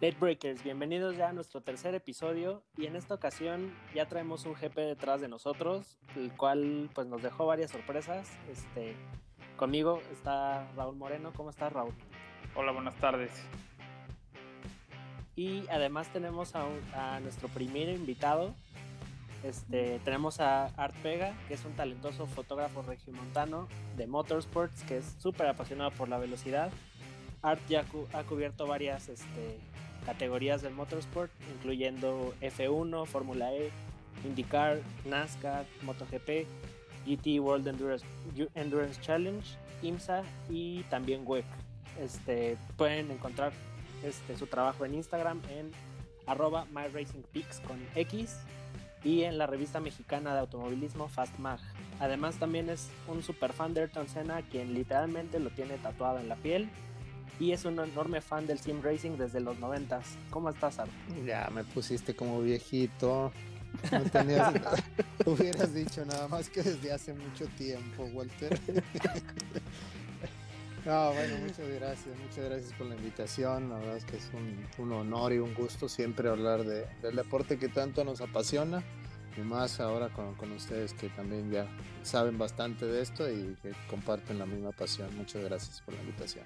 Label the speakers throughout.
Speaker 1: Late Breakers, bienvenidos ya a nuestro tercer episodio y en esta ocasión ya traemos un GP detrás de nosotros, el cual pues nos dejó varias sorpresas. Este, conmigo está Raúl Moreno, ¿cómo estás Raúl?
Speaker 2: Hola, buenas tardes.
Speaker 1: Y además tenemos a, a nuestro primer invitado, este, tenemos a Art Vega, que es un talentoso fotógrafo regiomontano de motorsports, que es súper apasionado por la velocidad. Art ya cu ha cubierto varias este, categorías del motorsport, incluyendo F1, Fórmula E, IndyCar, NASCAR, MotoGP, GT World Endurance, Endurance Challenge, IMSA y también WEC. Este, pueden encontrar este, su trabajo en Instagram en arroba myracingpeaks con X y en la revista mexicana de automovilismo FastMag. Además también es un super fan de Ayrton Senna quien literalmente lo tiene tatuado en la piel y es un enorme fan del sim racing desde los noventas. ¿Cómo estás, Art?
Speaker 3: Ya me pusiste como viejito. No tenías, hubieras dicho nada más que desde hace mucho tiempo, Walter. No, bueno, muchas gracias, muchas gracias por la invitación. La verdad es que es un, un honor y un gusto siempre hablar de, del deporte que tanto nos apasiona y más ahora con, con, ustedes que también ya saben bastante de esto y que comparten la misma pasión. Muchas gracias por la invitación.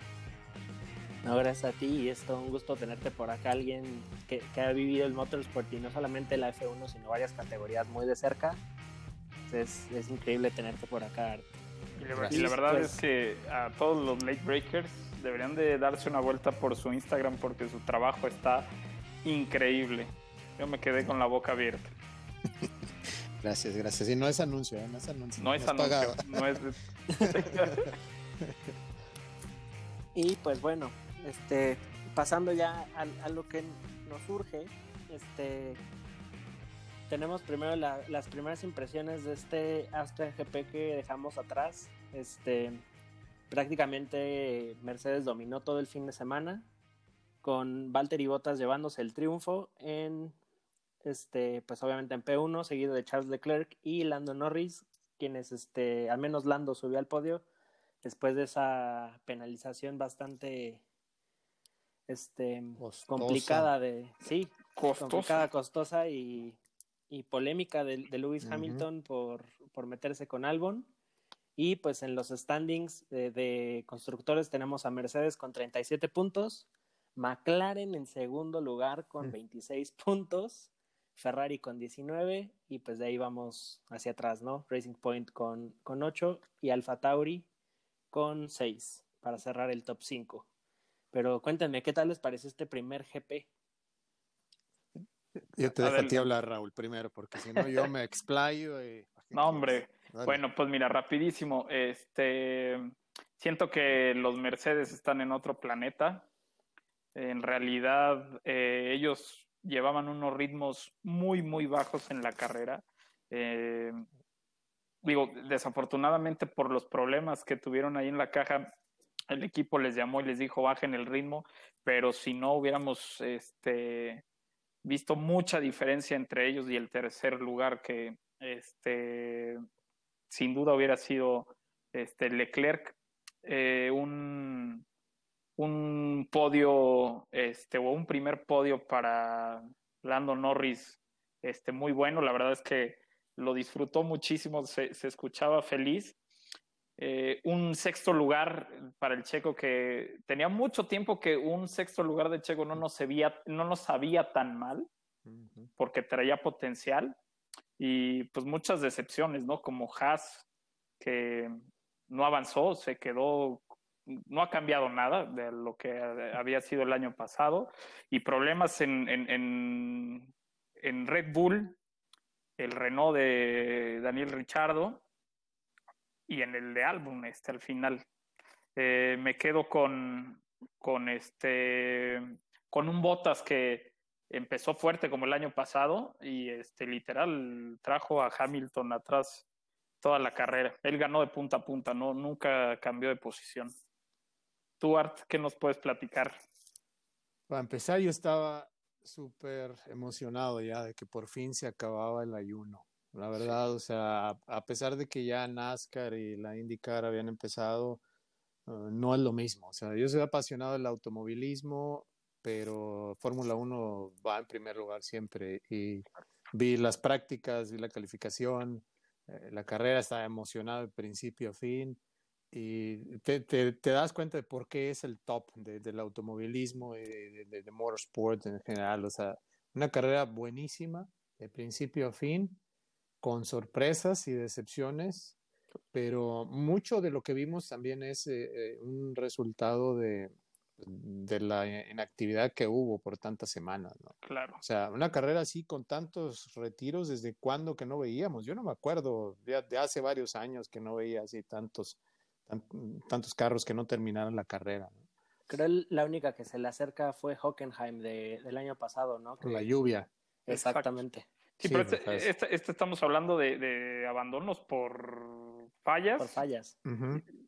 Speaker 1: No, gracias a ti y es todo un gusto tenerte por acá, alguien que, que ha vivido el motorsport y no solamente la F1, sino varias categorías muy de cerca. Es, es increíble tenerte por acá, Art.
Speaker 2: Y la, y la verdad pues, es que a todos los late breakers deberían de darse una vuelta por su Instagram porque su trabajo está increíble. Yo me quedé con la boca abierta.
Speaker 3: Gracias, gracias. Y no es anuncio, ¿eh? no es anuncio.
Speaker 2: No, no es anuncio, no es...
Speaker 1: y pues bueno, este, pasando ya a, lo que nos surge, este, tenemos primero la, las primeras impresiones de este Aston GP que dejamos atrás. Este, prácticamente Mercedes dominó todo el fin de semana, con Valtteri Bottas llevándose el triunfo en, este, pues obviamente en P1, seguido de Charles Leclerc y Lando Norris, quienes, este, al menos Lando subió al podio después de esa penalización bastante este costosa. complicada de sí
Speaker 2: costosa.
Speaker 1: complicada costosa y y polémica de, de Lewis uh -huh. Hamilton por, por, meterse con Albon. Y pues en los standings de, de, constructores tenemos a Mercedes con 37 puntos, McLaren en segundo lugar con uh -huh. 26 puntos, Ferrari con 19 y pues de ahí vamos hacia atrás, ¿no? Racing Point con, con 8 y Alfa Tauri con 6 para cerrar el top 5. Pero cuéntenme, ¿qué tal les pareció este primer GP?
Speaker 3: Yo te dejo a, a ti hablar, Raúl, primero, porque si no yo me explayo. Y...
Speaker 2: No, hombre. Dale. Bueno, pues mira, rapidísimo. Este, siento que los Mercedes están en otro planeta. En realidad, eh, ellos llevaban unos ritmos muy, muy bajos en la carrera. Eh, digo, desafortunadamente por los problemas que tuvieron ahí en la caja, el equipo les llamó y les dijo bajen el ritmo, pero si no hubiéramos este, visto mucha diferencia entre ellos y el tercer lugar que este sin duda hubiera sido este Leclerc eh, un podio este o un primer podio para Lando Norris este muy bueno. La verdad es que lo disfrutó muchísimo se escuchaba feliz eh, un sexto lugar para el checo que tenía mucho tiempo que un sexto lugar de checo no nos sabía, no nos sabía tan mal porque traía potencial y pues muchas decepciones, ¿no? Como Haas que no avanzó, se quedó, no ha cambiado nada de lo que había sido el año pasado y problemas en, en, en, en Red Bull, el Renault de Daniel Richardo y en el de álbum este al final. Eh, me quedo con con este con un Botas que empezó fuerte como el año pasado y este literal trajo a Hamilton atrás toda la carrera. Él ganó de punta a punta no nunca cambió de posición. Tú Art qué nos puedes platicar
Speaker 3: para empezar yo estaba súper emocionado ya de que por fin se acababa el ayuno la verdad, sí. o sea, a, pesar de que ya NASCAR y la IndyCar habían empezado, uh, no es lo mismo. O sea, yo soy apasionado del automovilismo, pero Fórmula 1 va en primer lugar siempre y vi las prácticas, vi la calificación, eh, la carrera estaba emocionado de principio a fin y te, te, das cuenta de por qué es el top del automovilismo y de, de, motorsport en general. O sea, una carrera buenísima de principio a fin, con sorpresas y decepciones, pero mucho de lo que vimos también es eh, eh, un resultado de, de la inactividad que hubo por tantas semanas, ¿no?
Speaker 2: Claro.
Speaker 3: O sea, una carrera así con tantos retiros, ¿desde cuándo que no veíamos? Yo no me acuerdo, de, de hace varios años que no veía así tantos, tantos carros que no terminaron la carrera. ¿no?
Speaker 1: Creo la única que se le acerca fue Hockenheim de, del año pasado, ¿no?
Speaker 3: Con la lluvia.
Speaker 1: Exactamente.
Speaker 2: Sí, pero este, este, este, estamos hablando de, de, abandonos por fallas.
Speaker 1: Por fallas.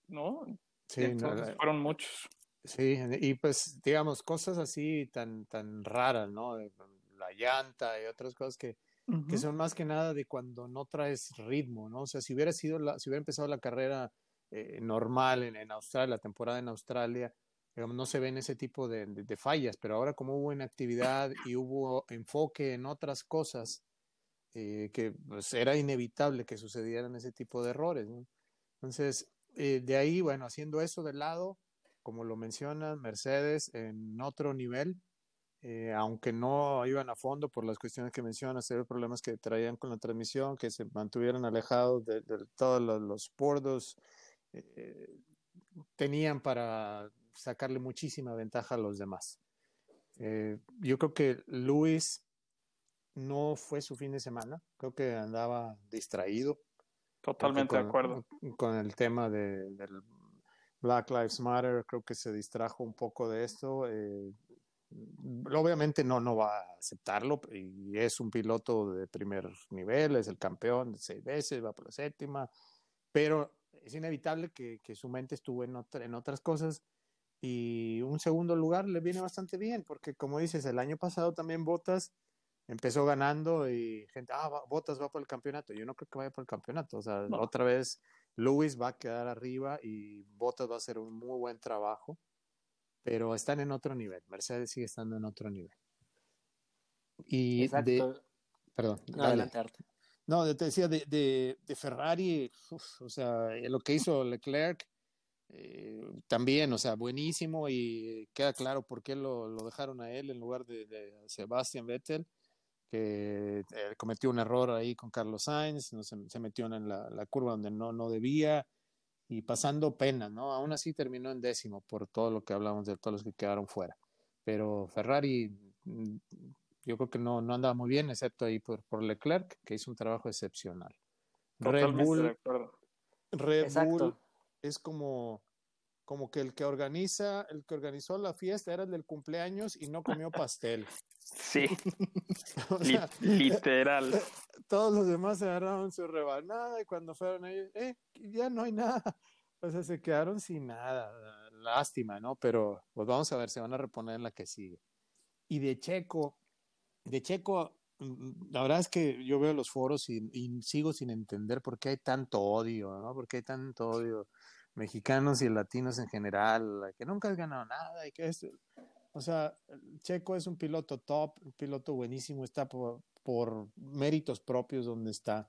Speaker 2: ¿No?
Speaker 3: Sí,
Speaker 2: Entonces, fueron muchos.
Speaker 3: Sí, y pues digamos cosas así tan tan raras, ¿no? La llanta y otras cosas que, que son más que nada de cuando no traes ritmo, ¿no? O sea, si hubiera sido la, si hubiera empezado la carrera eh, normal en, en, Australia, la temporada en Australia, digamos, no se ven ese tipo de, de, fallas, pero ahora como hubo inactividad y hubo enfoque en otras cosas, eh, que pues, era inevitable que sucedieran ese tipo de errores, ¿no? Entonces, eh, de ahí, bueno, haciendo eso de lado, como lo mencionan, Mercedes en otro nivel, eh, aunque no iban a fondo por las cuestiones que mencionas, había problemas que traían con la transmisión, que se mantuvieron alejados de, todos los, los bordos, eh, tenían para sacarle muchísima ventaja a los demás. Eh, yo creo que Luis no fue su fin de semana, creo que andaba distraído.
Speaker 2: Totalmente de acuerdo.
Speaker 3: Con el tema de, del Black Lives Matter, creo que se distrajo un poco de esto. Eh, obviamente no, no va a aceptarlo y es un piloto de primer nivel, es el campeón de seis veces, va por la séptima, pero es inevitable que, que su mente estuvo en, en otras cosas y un segundo lugar le viene bastante bien porque como dices, el año pasado también Botas empezó ganando y gente, ah, Botas va por el campeonato. Yo no creo que vaya por el campeonato, o sea, otra vez Lewis va a quedar arriba y Bottas va a hacer un muy buen trabajo, pero están en otro nivel. Mercedes sigue estando en otro nivel. Y
Speaker 1: Exacto.
Speaker 3: de, perdón,
Speaker 1: no, adelante,
Speaker 3: No, te decía de, de, de Ferrari, uf, o sea, lo que hizo Leclerc eh, también, o sea, buenísimo y queda claro por qué lo, lo dejaron a él en lugar de, de Sebastian Vettel que eh, cometió un error ahí con Carlos Sainz, no, se, se, metió en la, la, curva donde no, no debía y pasando pena, ¿no? Aún así terminó en décimo por todo lo que hablamos de todos los que quedaron fuera. Pero Ferrari, mm, yo creo que no, no andaba muy bien, excepto ahí por, por Leclerc, que hizo un trabajo excepcional.
Speaker 2: Totalmente
Speaker 3: Red Bull. Red Bull es como como que el que organiza, el que organizó la fiesta era el del cumpleaños y no comió pastel.
Speaker 2: Sí, o sea, literal.
Speaker 3: Todos los demás se agarraron su rebanada y cuando fueron ellos, eh, ya no hay nada. O sea, se quedaron sin nada. Lástima, ¿no? Pero pues vamos a ver, se van a reponer en la que sigue. Y de Checo, de Checo, mm, la verdad es que yo veo los foros y, y sigo sin entender por qué hay tanto odio, ¿no? ¿Por qué hay tanto odio? Mexicanos y latinos en general, que nunca has ganado nada y que esto. O sea, Checo es un piloto top, un piloto buenísimo, está por, por méritos propios donde está.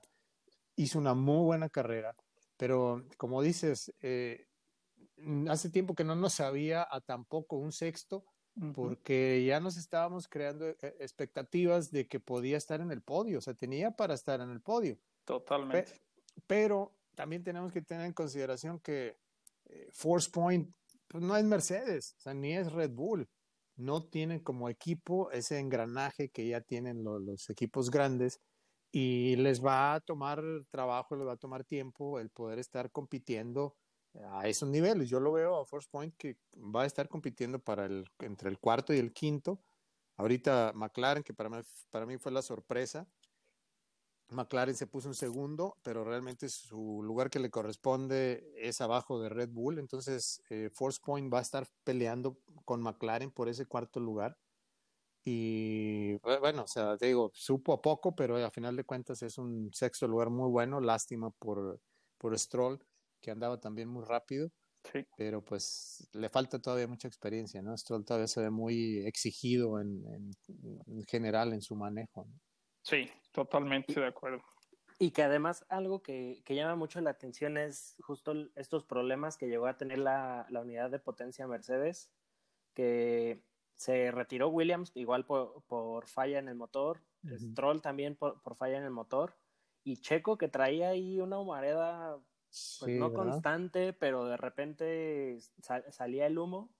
Speaker 3: Hizo una muy buena carrera, pero como dices, eh, hace tiempo que no nos sabía a tampoco un sexto, porque ya nos estábamos creando eh, expectativas de que podía estar en el podio, o sea, tenía para estar en el podio.
Speaker 2: Totalmente.
Speaker 3: Pe pero también tenemos que tener en consideración que eh, Force Point pues, no es Mercedes, o sea, ni es Red Bull. No tienen como equipo ese engranaje que ya tienen lo, los equipos grandes y les va a tomar trabajo, les va a tomar tiempo el poder estar compitiendo a esos niveles. Yo lo veo a Force Point que va a estar compitiendo para el, entre el cuarto y el quinto. Ahorita McLaren, que para mí fue la sorpresa, McLaren se puso un segundo, pero realmente su lugar que le corresponde es abajo de Red Bull. Entonces, eh, Force Point va a estar peleando con McLaren por ese cuarto lugar. Y bueno, o sea, te digo, supo a poco, pero a final de cuentas es un sexto lugar muy bueno. Lástima por, por Stroll, que andaba también muy rápido. Pero pues le falta todavía mucha experiencia, ¿no? Stroll todavía se ve muy exigido en, en, general en su manejo. ¿no?
Speaker 2: Sí, totalmente de acuerdo.
Speaker 1: Y que además algo que, que, llama mucho la atención es justo estos problemas que llegó a tener la, la unidad de potencia Mercedes, que se retiró Williams igual por, por falla en el motor, Stroll también por, por, falla en el motor, y Checo que traía ahí una humareda pues no constante, pero de repente salía el humo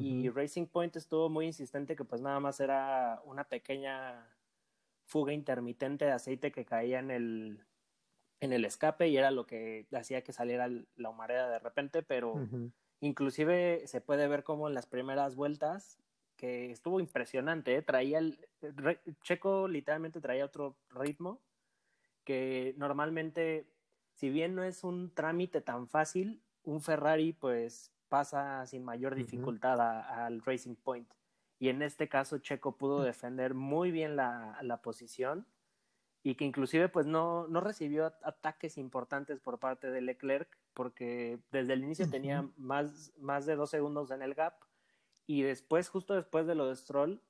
Speaker 1: y Racing Point estuvo muy insistente que pues nada más era una pequeña fuga intermitente de aceite que caía en el en el escape y era lo que hacía que saliera la humareda de repente, pero inclusive se puede ver como en las primeras vueltas que estuvo impresionante, ¿eh? traía el Checo literalmente traía otro ritmo que normalmente si bien no es un trámite tan fácil, un Ferrari pues pasa sin mayor dificultad al Racing Point. Y en este caso Checo pudo defender muy bien la, la posición y que inclusive pues no, no recibió ataques importantes por parte de Leclerc porque desde el inicio tenía más, más de dos segundos en el gap y después, justo después de lo de Stroll,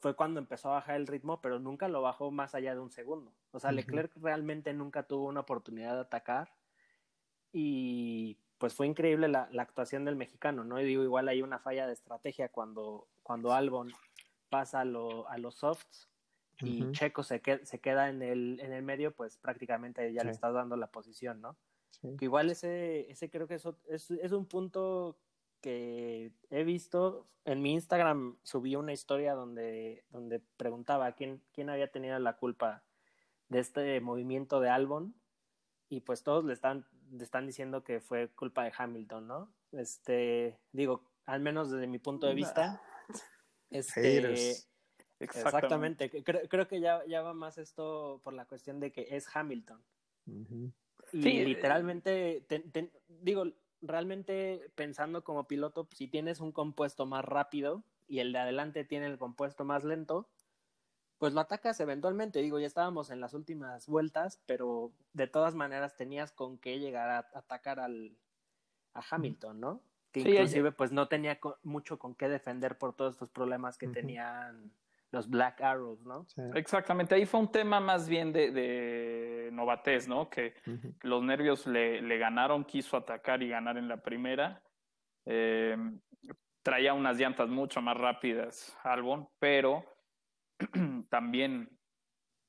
Speaker 1: fue cuando empezó a bajar el ritmo, pero nunca lo bajó más allá de un segundo. O sea, Leclerc realmente nunca tuvo una oportunidad de atacar y pues fue increíble la, actuación del mexicano, ¿no? Y digo, igual hay una falla de estrategia cuando, cuando Albon pasa a, lo, a los softs y Checo se, se queda en el, en el medio, pues prácticamente ya le estás dando la posición, ¿no? Que igual ese, ese creo que eso es, es un punto que he visto en mi Instagram subí una historia donde, donde preguntaba quién, quién había tenido la culpa de este movimiento de Albon y pues todos le están, le están diciendo que fue culpa de Hamilton, ¿no? Este, digo, al menos desde mi punto de vista. Este, exactamente. Creo, que ya, ya va más esto por la cuestión de que es Hamilton. Y eh, literalmente, digo, realmente pensando como piloto, si tienes un compuesto más rápido y el de adelante tiene el compuesto más lento, pues lo atacas eventualmente. Digo, ya estábamos en las últimas vueltas, pero de todas maneras tenías con qué llegar a atacar al, a Hamilton, ¿no? Que inclusive pues no tenía mucho con qué defender por todos estos problemas que tenían los Black Arrows, ¿no?
Speaker 2: Exactamente, ahí fue un tema más bien de, de novatez, ¿no? Que los nervios le, le, ganaron, quiso atacar y ganar en la primera. Eh, traía unas llantas mucho más rápidas Albon, pero también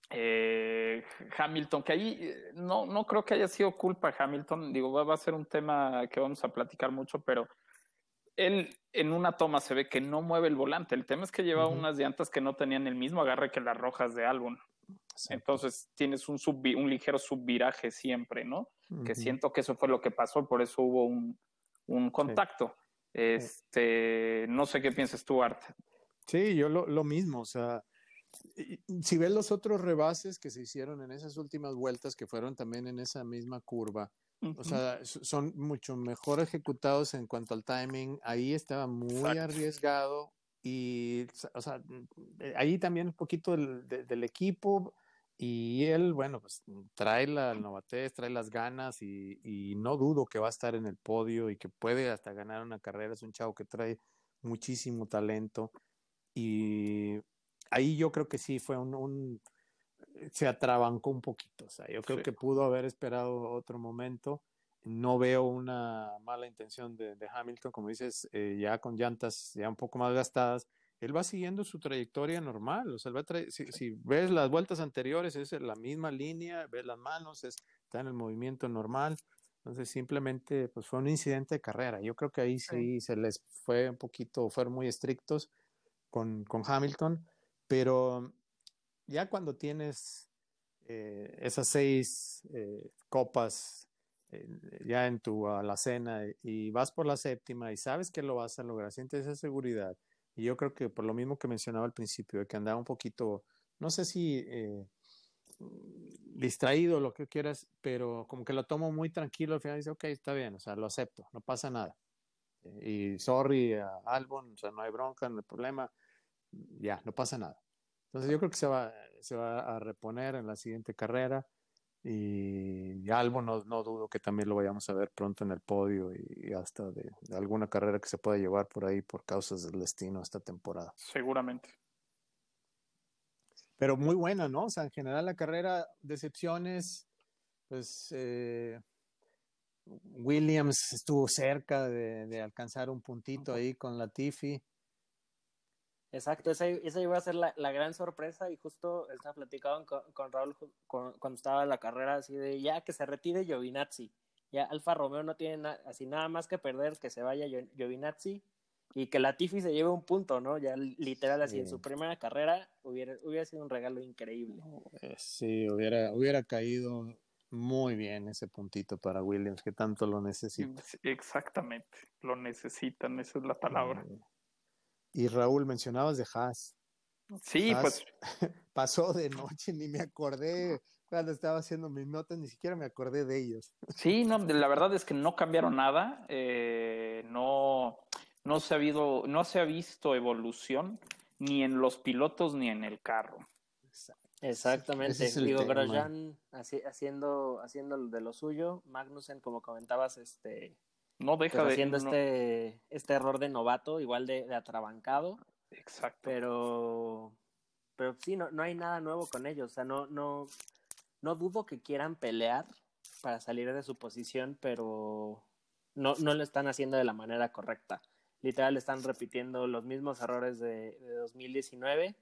Speaker 2: eh, Hamilton, que ahí eh, no, no creo que haya sido culpa Hamilton, digo, va, va a ser un tema que vamos a platicar mucho, pero él en una toma se ve que no mueve el volante. El tema es que lleva unas llantas que no tenían el mismo agarre que las rojas de Albon. Entonces tienes un, un ligero subviraje siempre, ¿no? Que siento que eso fue lo que pasó, por eso hubo un, un contacto. Este, no sé qué piensas tú, Art.
Speaker 3: Sí, yo lo, lo mismo, o sea, si ves los otros rebases que se hicieron en esas últimas vueltas, que fueron también en esa misma curva, o sea, son mucho mejor ejecutados en cuanto al timing. Ahí estaba muy arriesgado y, o sea, eh, ahí también un poquito del, equipo y él, bueno, pues trae la novatez, trae las ganas y, y, no dudo que va a estar en el podio y que puede hasta ganar una carrera. Es un chavo que trae muchísimo talento y ahí yo creo que sí fue un se atrabancó un poquito. O sea, yo creo que pudo haber esperado otro momento. No veo una mala intención de, Hamilton, como dices, eh, ya con llantas ya un poco más gastadas. Él va siguiendo su trayectoria normal. O sea, va si, si, ves las vueltas anteriores, es la misma línea, ves las manos, está en el movimiento normal. Entonces, simplemente pues fue un incidente de carrera. Yo creo que ahí sí, se les fue un poquito, fueron muy estrictos con, con Hamilton, pero ya cuando tienes eh, esas seis eh, copas eh, ya en tu alacena y vas por la séptima y sabes que lo vas a lograr, sientes esa seguridad. Y yo creo que por lo mismo que mencionaba al principio, de que andaba un poquito, no sé si distraído, lo que quieras, pero como que lo tomo muy tranquilo, al final dice, ok, está bien, o sea, lo acepto, no pasa nada. y sorry a Albon, o sea, no hay bronca, no hay problema, ya, no pasa nada. Entonces yo creo que se va, se va a reponer en la siguiente carrera Y, Albo no, no, dudo que también lo vayamos a ver pronto en el podio y, hasta de, alguna carrera que se pueda llevar por ahí por causas del destino esta temporada.
Speaker 2: Seguramente.
Speaker 3: Pero muy buena, ¿no? O sea, en general la carrera, decepciones, pues eh, Williams estuvo cerca de, alcanzar un puntito ahí con la Tiffy.
Speaker 1: Exacto, esa, iba a ser la, gran sorpresa y justo estaba platicando con, Raúl cuando estaba en la carrera así de ya que se retire Giovinazzi. Ya Alfa Romeo no tiene así nada más que perder que se vaya Giovinazzi y que la Tiffy se lleve un punto, ¿no? Ya literal así en su primera carrera hubiera, hubiera sido un regalo increíble.
Speaker 3: Eh, sí, hubiera, hubiera caído muy bien ese puntito para Williams, que tanto lo necesita.
Speaker 2: Exactamente, lo necesitan, esa es la palabra. Eh,
Speaker 3: y Raúl, mencionabas de Haas.
Speaker 2: Sí, pues.
Speaker 3: Pasó de noche, ni me acordé cuando estaba haciendo mis notas, ni siquiera me acordé de ellos.
Speaker 2: Sí, no, la verdad es que no cambiaron nada, eh, no, no, se ha habido, no se ha visto evolución ni en los pilotos ni en el carro.
Speaker 1: Exactamente. Digo, Grosjean haciendo, haciendo de lo suyo, Magnussen, como comentabas, este
Speaker 2: no deja
Speaker 1: pues, haciendo este, este error de novato, igual de, atrabancado.
Speaker 2: Exacto.
Speaker 1: Pero, pero sí, no, no hay nada nuevo con ellos. O sea, no, no, no dudo que quieran pelear para salir de su posición, pero no, no lo están haciendo de la manera correcta. Literal, están repitiendo los mismos errores de, de 2019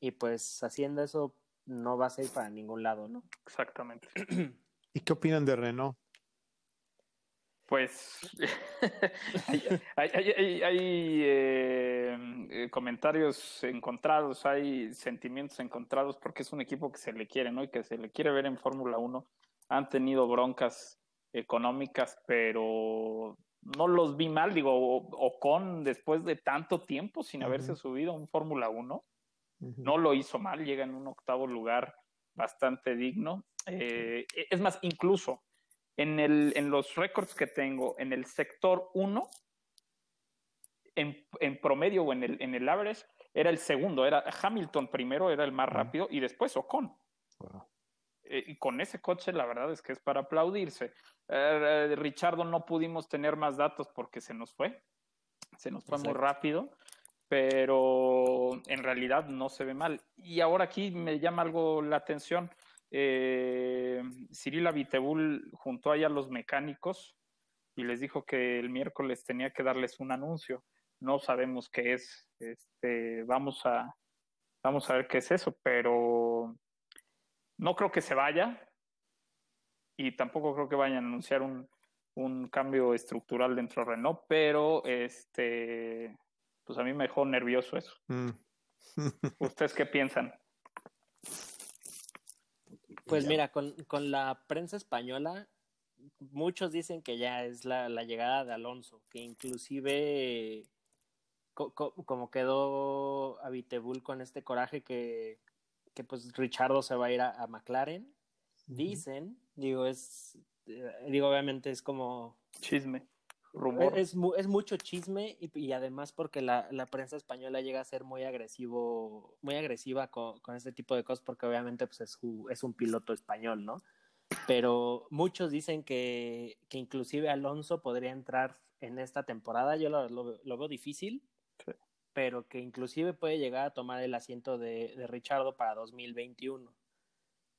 Speaker 1: y pues haciendo eso no va a ser para ningún lado, ¿no?
Speaker 2: Exactamente.
Speaker 3: ¿Y qué opinan de Renault?
Speaker 2: Pues hay, eh, eh, comentarios encontrados, hay sentimientos encontrados porque es un equipo que se le quiere, ¿no? Y que se le quiere ver en Fórmula 1. Han tenido broncas económicas, pero no los vi mal, digo, o, con después de tanto tiempo sin haberse subido a un Fórmula 1, no lo hizo mal, llega en un octavo lugar bastante digno. Eh, es más, incluso en, el, en los récords que tengo en el sector 1, en, en, promedio o en el, en el average, era el segundo, era Hamilton primero, era el más rápido, y después Ocon. Eh, y con ese coche, la verdad es que es para aplaudirse. Eh, Richardo no pudimos tener más datos porque se nos fue, se nos fue muy rápido, pero en realidad no se ve mal. Y ahora aquí me llama algo la atención eh, Cirila Vitebul juntó ahí a los mecánicos y les dijo que el miércoles tenía que darles un anuncio. No sabemos qué es. Este, vamos a vamos a ver qué es eso, pero no creo que se vaya y tampoco creo que vayan a anunciar un, un cambio estructural dentro de Renault, pero este pues a mí me dejó nervioso eso. Mm. ¿Ustedes qué piensan?
Speaker 1: Pues mira, con, con, la prensa española, muchos dicen que ya es la, la llegada de Alonso, que inclusive como quedó a Vitebul con este coraje que, que pues Richardo se va a ir a, McLaren, dicen, digo, es, eh, digo, obviamente es como...
Speaker 2: Chisme.
Speaker 1: Es, es, mucho chisme y, además porque la, la, prensa española llega a ser muy agresivo, muy agresiva con, con este tipo de cosas porque obviamente pues es, es, un piloto español, ¿no? Pero muchos dicen que, que inclusive Alonso podría entrar en esta temporada, yo lo, lo, veo difícil, pero que inclusive puede llegar a tomar el asiento de, de Richardo para 2021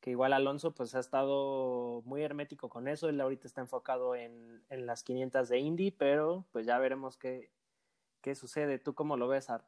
Speaker 1: que igual Alonso pues ha estado muy hermético con eso, él ahorita está enfocado en, en las 500 de Indy, pero pues ya veremos qué, qué sucede. ¿Tú cómo lo ves, Art?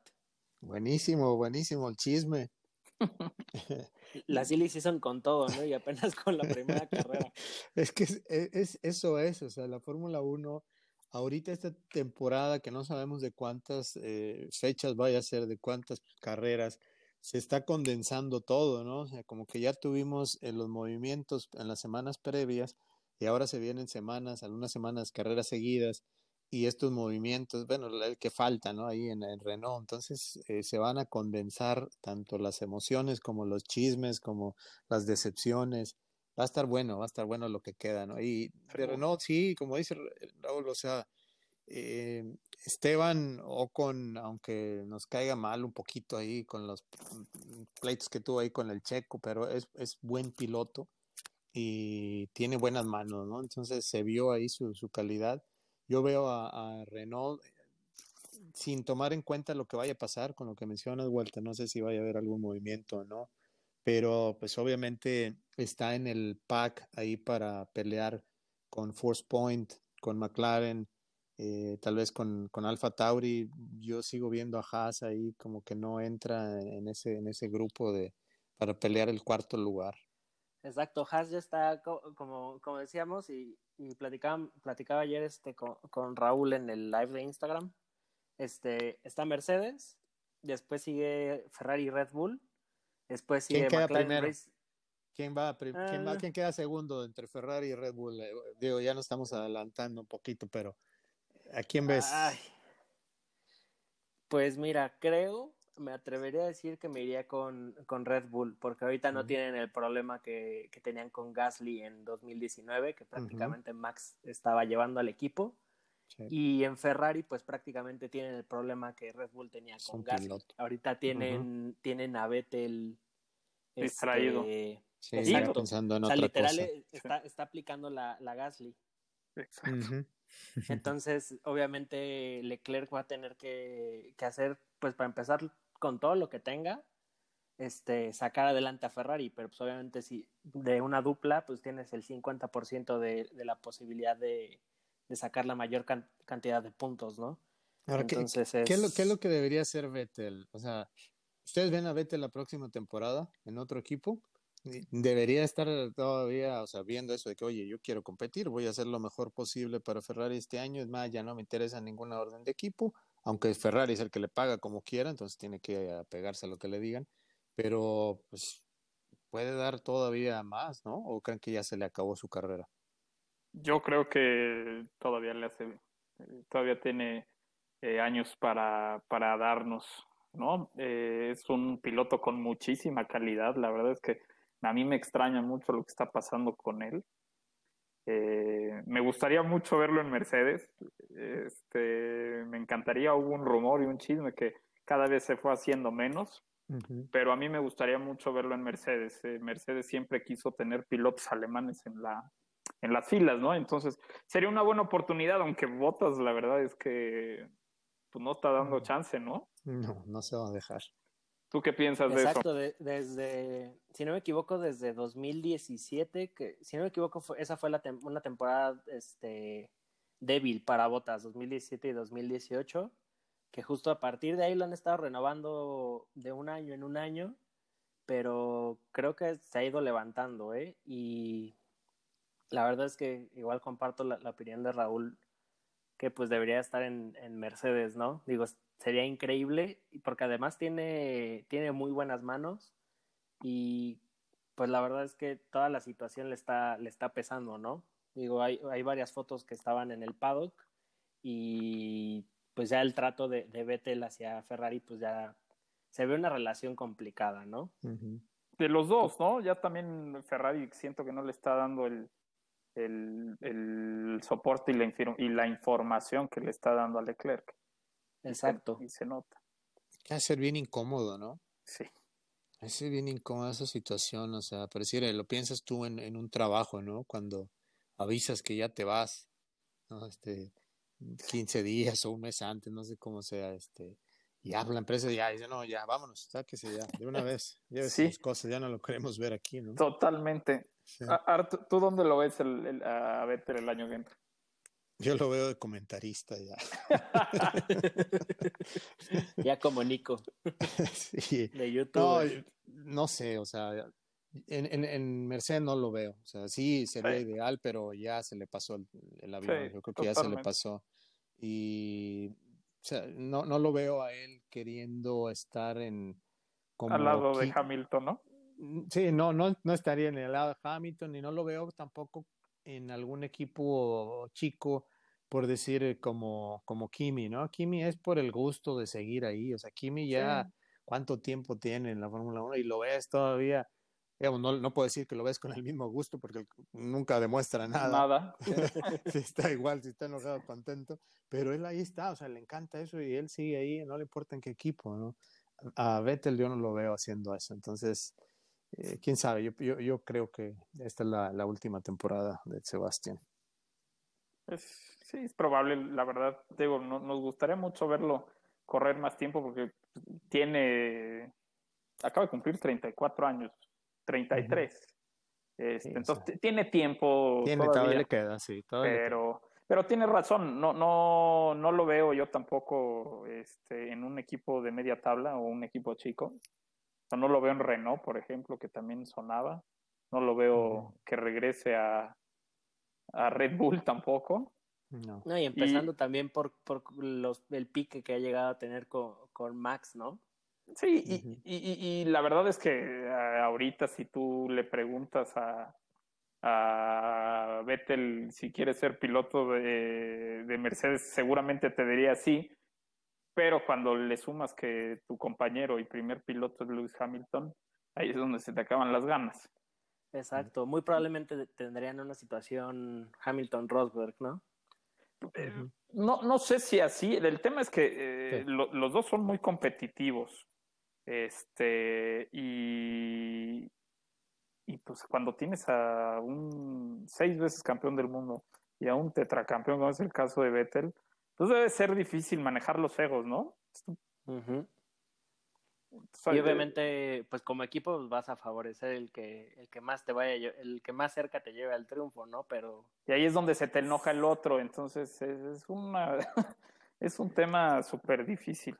Speaker 3: Buenísimo, buenísimo el chisme.
Speaker 1: Las Silly son con todo, ¿no? Y apenas con la primera carrera.
Speaker 3: Es que es, eso es, o sea, la Fórmula 1, ahorita esta temporada que no sabemos de cuántas eh, fechas vaya a ser, de cuántas carreras, se está condensando todo, ¿no? O sea, como que ya tuvimos en los movimientos en las semanas previas y ahora se vienen semanas, algunas semanas, carreras seguidas y estos movimientos, bueno, el que falta, ¿no? Ahí en el Renault, entonces eh, se van a condensar tanto las emociones como los chismes, como las decepciones. Va a estar bueno, va a estar bueno lo que queda, ¿no? Y de Renault, sí, como dice Raúl, o sea, eh, Esteban Ocon, aunque nos caiga mal un poquito ahí con los pleitos que tuvo ahí con el checo, pero es, es buen piloto y tiene buenas manos, ¿no? Entonces se vio ahí su, su calidad. Yo veo a, a, Renault sin tomar en cuenta lo que vaya a pasar con lo que mencionas, Walter, no sé si vaya a haber algún movimiento o no, pero pues obviamente está en el pack ahí para pelear con Force Point, con McLaren, eh, tal vez con, con Alfa Tauri. Yo sigo viendo a Haas ahí como que no entra en ese, en ese grupo de para pelear el cuarto lugar.
Speaker 1: Exacto, Haas ya está, como, como decíamos, y, y platicaba, platicaba ayer este, con, con, Raúl en el live de Instagram. Este, está Mercedes, después sigue Ferrari y Red Bull, después sigue
Speaker 3: ¿Quién queda primero? ¿Quién va, ¿quién va, ah. ¿Quién queda segundo entre Ferrari y Red Bull? Eh, digo, ya nos estamos adelantando un poquito, pero ¿a quién ves? Ay.
Speaker 1: Pues mira, creo me atrevería a decir que me iría con, con Red Bull, porque ahorita no tienen el problema que, que, tenían con Gasly en 2019, que prácticamente Max estaba llevando al equipo. Y en Ferrari, pues prácticamente tienen el problema que Red Bull tenía con Gasly. Ahorita tienen, tienen a Vettel
Speaker 2: distraído.
Speaker 1: Este, exacto. Pensando en o sea, literal Está, está aplicando la, la Gasly.
Speaker 2: Exacto.
Speaker 1: Entonces, obviamente, Leclerc va a tener que, que hacer, pues para empezar, con todo lo que tenga, este, sacar adelante a Ferrari, pero pues obviamente si de una dupla, pues tienes el 50% de, de la posibilidad de, de sacar la mayor can cantidad de puntos, ¿no?
Speaker 3: Entonces, ¿qué, es... ¿qué, es lo, ¿qué es lo que debería hacer Vettel? O sea, ¿ustedes ven a Vettel la próxima temporada en otro equipo? Debería estar todavía, o sea, viendo eso de que, oye, yo quiero competir, voy a hacer lo mejor posible para Ferrari este año, es más, ya no me interesa ninguna orden de equipo, aunque Ferrari es el que le paga como quiera, entonces tiene que apegarse a lo que le digan, pero pues puede dar todavía más, ¿no? ¿O creen que ya se le acabó su carrera?
Speaker 2: Yo creo que todavía le hace, todavía tiene eh, años para, para darnos, ¿no? Eh, es un piloto con muchísima calidad, la verdad es que a mí me extraña mucho lo que está pasando con él. Eh, me gustaría mucho verlo en Mercedes. Este, me encantaría, hubo un rumor y un chisme que cada vez se fue haciendo menos, pero a mí me gustaría mucho verlo en Mercedes. Eh, Mercedes siempre quiso tener pilotos alemanes en, la, en las filas, ¿no? Entonces sería una buena oportunidad, aunque Botas la verdad es que pues, no está dando chance, ¿no?
Speaker 3: No, no se va a dejar.
Speaker 2: ¿Tú qué piensas de eso?
Speaker 1: Exacto, desde, si no me equivoco, desde 2017, que si no me equivoco, esa fue la una temporada este, débil para Botas, 2017 y 2018, que justo a partir de ahí lo han estado renovando de un año en un año, pero creo que se ha ido levantando, ¿eh? Y la verdad es que igual comparto la, la opinión de Raúl, que pues debería estar en, en Mercedes, ¿no? Digo, sería increíble porque además tiene, tiene muy buenas manos y pues la verdad es que toda la situación le está, le está pesando, ¿no? Digo, hay, hay varias fotos que estaban en el paddock y pues ya el trato de, de Vettel hacia Ferrari pues ya se ve una relación complicada, ¿no?
Speaker 2: De los dos, ¿no? Ya también Ferrari siento que no le está dando el, el, el soporte y la, y la información que le está dando a Leclerc.
Speaker 1: Exacto.
Speaker 2: Y se nota.
Speaker 3: Va a ser bien incómodo, ¿no?
Speaker 2: Sí.
Speaker 3: Va a ser bien incómoda esa situación, o sea, pareciera, lo piensas tú en, en un trabajo, ¿no? Cuando avisas que ya te vas, ¿no? Este, 15 días o un mes antes, no sé cómo sea, este, y habla la empresa y ya dice, no, ya, vámonos, sáquese ya, de una vez, ya sí. cosas, ya no lo queremos ver aquí, ¿no?
Speaker 2: Totalmente. Sí. ¿tú dónde lo ves el, el, a Vettel el año que entra?
Speaker 3: Yo lo veo de comentarista ya.
Speaker 1: ya como Nico.
Speaker 3: Sí.
Speaker 1: De YouTube.
Speaker 3: No, no sé, o sea, en, en, en, Mercedes no lo veo. O sea, sí sería sí. ideal, pero ya se le pasó el, el avión. Sí, Yo creo que totalmente. ya se le pasó. Y o sea, no, no lo veo a él queriendo estar en.
Speaker 2: Como Al lado de Hamilton, ¿no?
Speaker 3: Sí, no, no, no estaría en el lado de Hamilton y no lo veo tampoco en algún equipo chico, por decir eh, como, como Kimi, ¿no? Kimi es por el gusto de seguir ahí, o sea, Kimi ya sí. cuánto tiempo tiene en la Fórmula 1 y lo ves todavía, digamos, no, no puedo decir que lo ves con el mismo gusto porque nunca demuestra nada.
Speaker 2: Nada.
Speaker 3: si está igual, si está enojado, contento, pero él ahí está, o sea, le encanta eso y él sigue ahí, no le importa en qué equipo, ¿no? A Vettel yo no lo veo haciendo eso, entonces eh, quién sabe, yo, yo, yo, creo que esta es la, la última temporada de Sebastián.
Speaker 2: sí, es probable, la verdad, digo, nos gustaría mucho verlo correr más tiempo porque tiene, acaba de cumplir 34 años, 33. Este, entonces tiene tiempo.
Speaker 3: Tiene, todavía, le queda, sí.
Speaker 2: pero, pero tiene razón, no, no, no lo veo yo tampoco este, en un equipo de media tabla o un equipo chico. No lo veo en Renault, por ejemplo, que también sonaba. No lo veo que regrese a, a Red Bull tampoco.
Speaker 1: No. no y empezando también por, por los, el pique que ha llegado a tener con, con Max, ¿no?
Speaker 2: Sí, y, y, y, la verdad es que ahorita si tú le preguntas a, a Vettel si quiere ser piloto de, de, Mercedes, seguramente te diría sí, pero cuando le sumas que tu compañero y primer piloto es Lewis Hamilton, ahí es donde se te acaban las ganas.
Speaker 1: Exacto, muy probablemente tendrían una situación Hamilton-Rosberg, ¿no?
Speaker 2: Eh, no, no sé si así. El tema es que eh, los dos son muy competitivos. Este, y, y pues cuando tienes a un seis veces campeón del mundo y a un tetracampeón, como es el caso de Vettel, pues debe ser difícil manejar los egos, ¿no?
Speaker 1: y obviamente, pues como equipo pues, vas a favorecer el que, el que más te vaya, el que más cerca te lleve al triunfo, ¿no? Pero.
Speaker 2: Y ahí es donde se te enoja el otro, entonces es, es una es un tema súper difícil.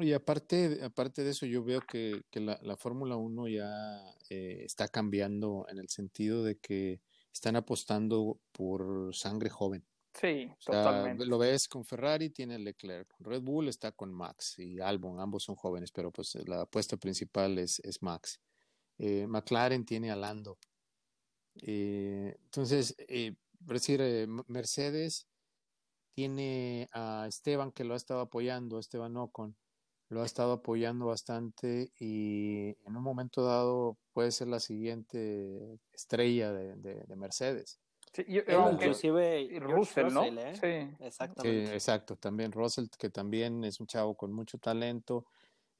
Speaker 3: Y aparte, aparte de eso, yo veo que, que la, la Fórmula 1 ya eh, está cambiando en el sentido de que están apostando por sangre joven.
Speaker 2: Sí, totalmente.
Speaker 3: Lo ves con Ferrari, tiene Leclerc. Red Bull está con Max y Albon, ambos son jóvenes, pero pues la apuesta principal es, es Max. Eh, McLaren tiene a Lando. Eh, entonces, eh, decir, eh, Mercedes tiene a Esteban que lo ha estado apoyando, Esteban Ocon lo ha estado apoyando bastante y en un momento dado puede ser la siguiente estrella de, de, Mercedes.
Speaker 1: Sí, inclusive Russell, ¿no? ¿eh?
Speaker 3: Sí, exactamente. exacto, también Russell, que también es un chavo con mucho talento.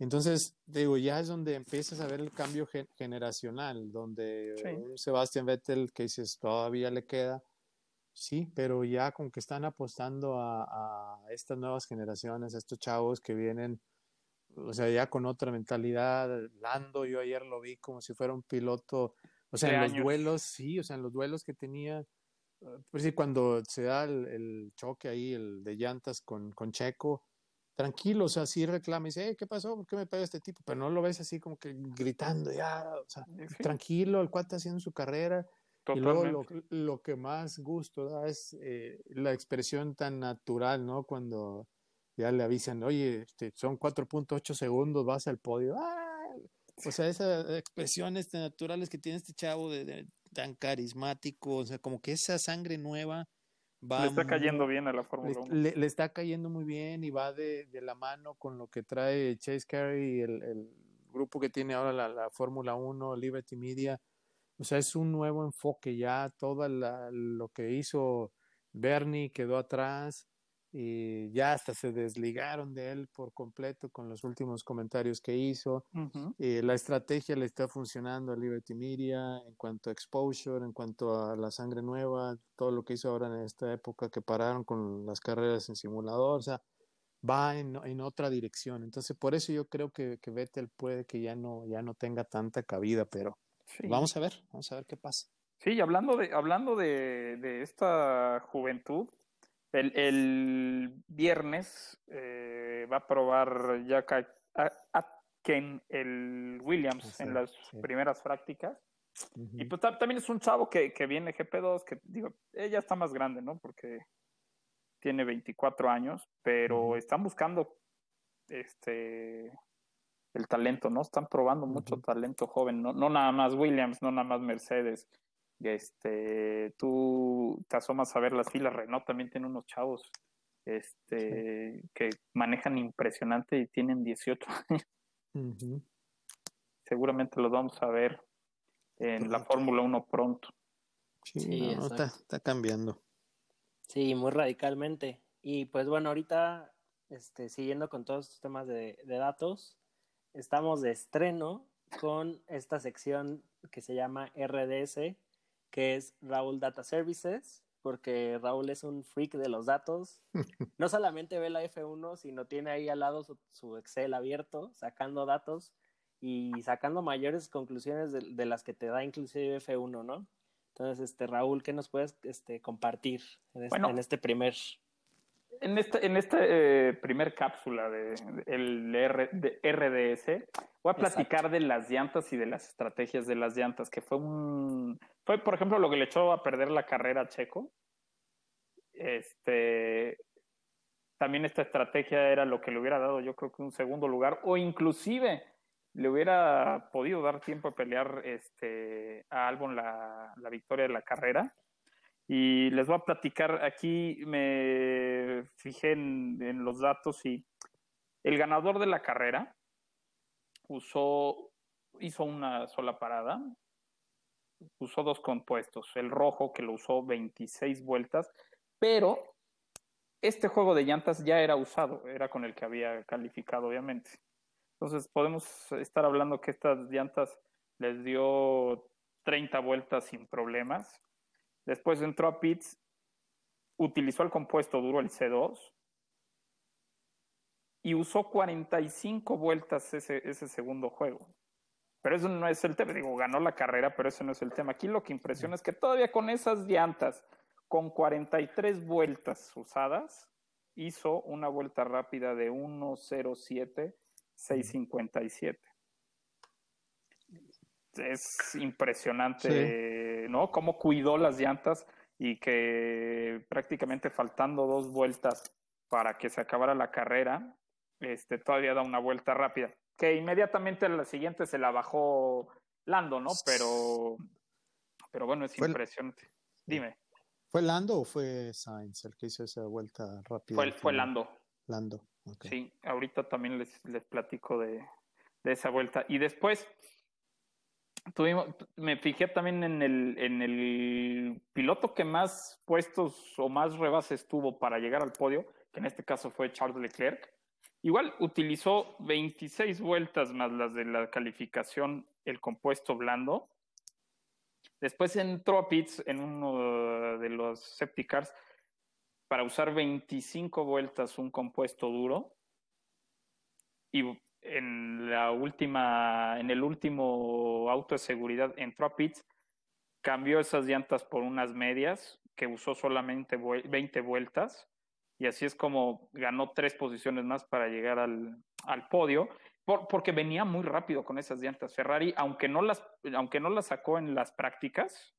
Speaker 3: Entonces, digo, ya es donde empiezas a ver el cambio generacional, donde un Sebastian Vettel que dices todavía le queda, sí, pero ya con que están apostando a, a estas nuevas generaciones, a estos chavos que vienen o sea, ya con otra mentalidad. Lando, yo ayer lo vi como si fuera un piloto, o sea, en los duelos, sí, o sea, en los duelos que tenía, pues sí, cuando se da el, choque ahí, el de llantas con, con Checo, tranquilo, o sea, sí reclama y dice, ¿qué pasó? ¿Por qué me pega este tipo? Pero no lo ves así como que gritando, ya, o sea, tranquilo, el cuate haciendo su carrera. Y luego lo, lo, que más gusto da es eh, la expresión tan natural, ¿no? Cuando ya le avisan, oye, este, son 4.8 segundos, vas al podio. O sea, esas expresiones tan naturales que tiene este chavo de, tan carismático, o sea, como que esa sangre nueva
Speaker 2: va... Le está cayendo bien a la Fórmula
Speaker 3: 1. Le, está cayendo muy bien y va de, de, la mano con lo que trae Chase Carey, el, el grupo que tiene ahora la, la Fórmula 1, Liberty Media. O sea, es un nuevo enfoque ya, todo lo que hizo Bernie quedó atrás y ya hasta se desligaron de él por completo con los últimos comentarios que hizo. y la estrategia le está funcionando a Liberty Media en cuanto a exposure, en cuanto a la sangre nueva, todo lo que hizo ahora en esta época que pararon con las carreras en simulador, o sea, va en, en otra dirección. Entonces, por eso yo creo que, que Vettel puede que ya no, ya no tenga tanta cabida, pero vamos a ver, vamos a ver qué pasa.
Speaker 2: Sí, hablando de, hablando de, de esta juventud, el, el viernes eh, va a probar Jack Atken el Williams en las primeras prácticas. Y pues también es un chavo que, que viene GP2, que digo, ella está más grande, ¿no? Porque tiene 24 años, pero están buscando este el talento, ¿no? Están probando mucho talento joven, ¿no? no nada más Williams, no nada más Mercedes. Este, tú te asomas a ver las filas, Renault también tiene unos chavos este, que manejan impresionante y tienen 18 años. Seguramente los vamos a ver en la Fórmula 1 pronto.
Speaker 3: Sí, está, está, cambiando.
Speaker 1: Sí, muy radicalmente. Y pues bueno, ahorita, este, siguiendo con todos estos temas de, de datos, estamos de estreno con esta sección que se llama RDS, que es Raúl Data Services, porque Raúl es un freak de los datos. No solamente ve la F1, sino tiene ahí al lado su, Excel abierto, sacando datos y sacando mayores conclusiones de, las que te da inclusive F1, ¿no? Entonces, este Raúl, ¿qué nos puedes este, compartir en este, en este primer
Speaker 2: en esta, en esta eh, primer cápsula de, el de RDS, voy a platicar de las llantas y de las estrategias de las llantas, que fue un, fue por ejemplo lo que le echó a perder la carrera a Checo. Este, también esta estrategia era lo que le hubiera dado, yo creo que un segundo lugar, o inclusive le hubiera podido dar tiempo de pelear este, a Albon la, la victoria de la carrera. Y les voy a platicar, aquí me fijé en, los datos y el ganador de la carrera usó, hizo una sola parada, usó dos compuestos, el rojo que lo usó 26 vueltas, pero este juego de llantas ya era usado, era con el que había calificado, obviamente. Entonces podemos estar hablando que estas llantas les dio 30 vueltas sin problemas. Después entró a pits, utilizó el compuesto duro, el C2, y usó 45 vueltas ese, ese segundo juego. Pero eso no es el tema. Digo, ganó la carrera, pero eso no es el tema. Aquí lo que impresiona es que todavía con esas llantas, con 43 vueltas usadas, hizo una vuelta rápida de 1.07.657 es impresionante, ¿no? Cómo cuidó las llantas y que prácticamente faltando dos vueltas para que se acabara la carrera, este, todavía da una vuelta rápida. Que inmediatamente la siguiente se la bajó Lando, ¿no? Pero, pero bueno, es impresionante. Dime.
Speaker 3: ¿Fue Lando o fue Sainz el que hizo esa vuelta rápida?
Speaker 2: Fue, fue Lando.
Speaker 3: Lando.
Speaker 2: Sí, ahorita también les, les platico de, de esa vuelta. Y después, tuvimos, me fijé también en el, en el piloto que más puestos o más rebases tuvo para llegar al podio, que en este caso fue Charles Leclerc. Igual utilizó 26 vueltas más las de la calificación, el compuesto blando. Después entró a pits en uno de los safety cars para usar 25 vueltas un compuesto duro. Y en la última, en el último auto de seguridad entró a pits, cambió esas llantas por unas medias que usó solamente 20 vueltas y así es como ganó tres posiciones más para llegar al, al podio, porque venía muy rápido con esas llantas. Ferrari, aunque no las, aunque no las sacó en las prácticas,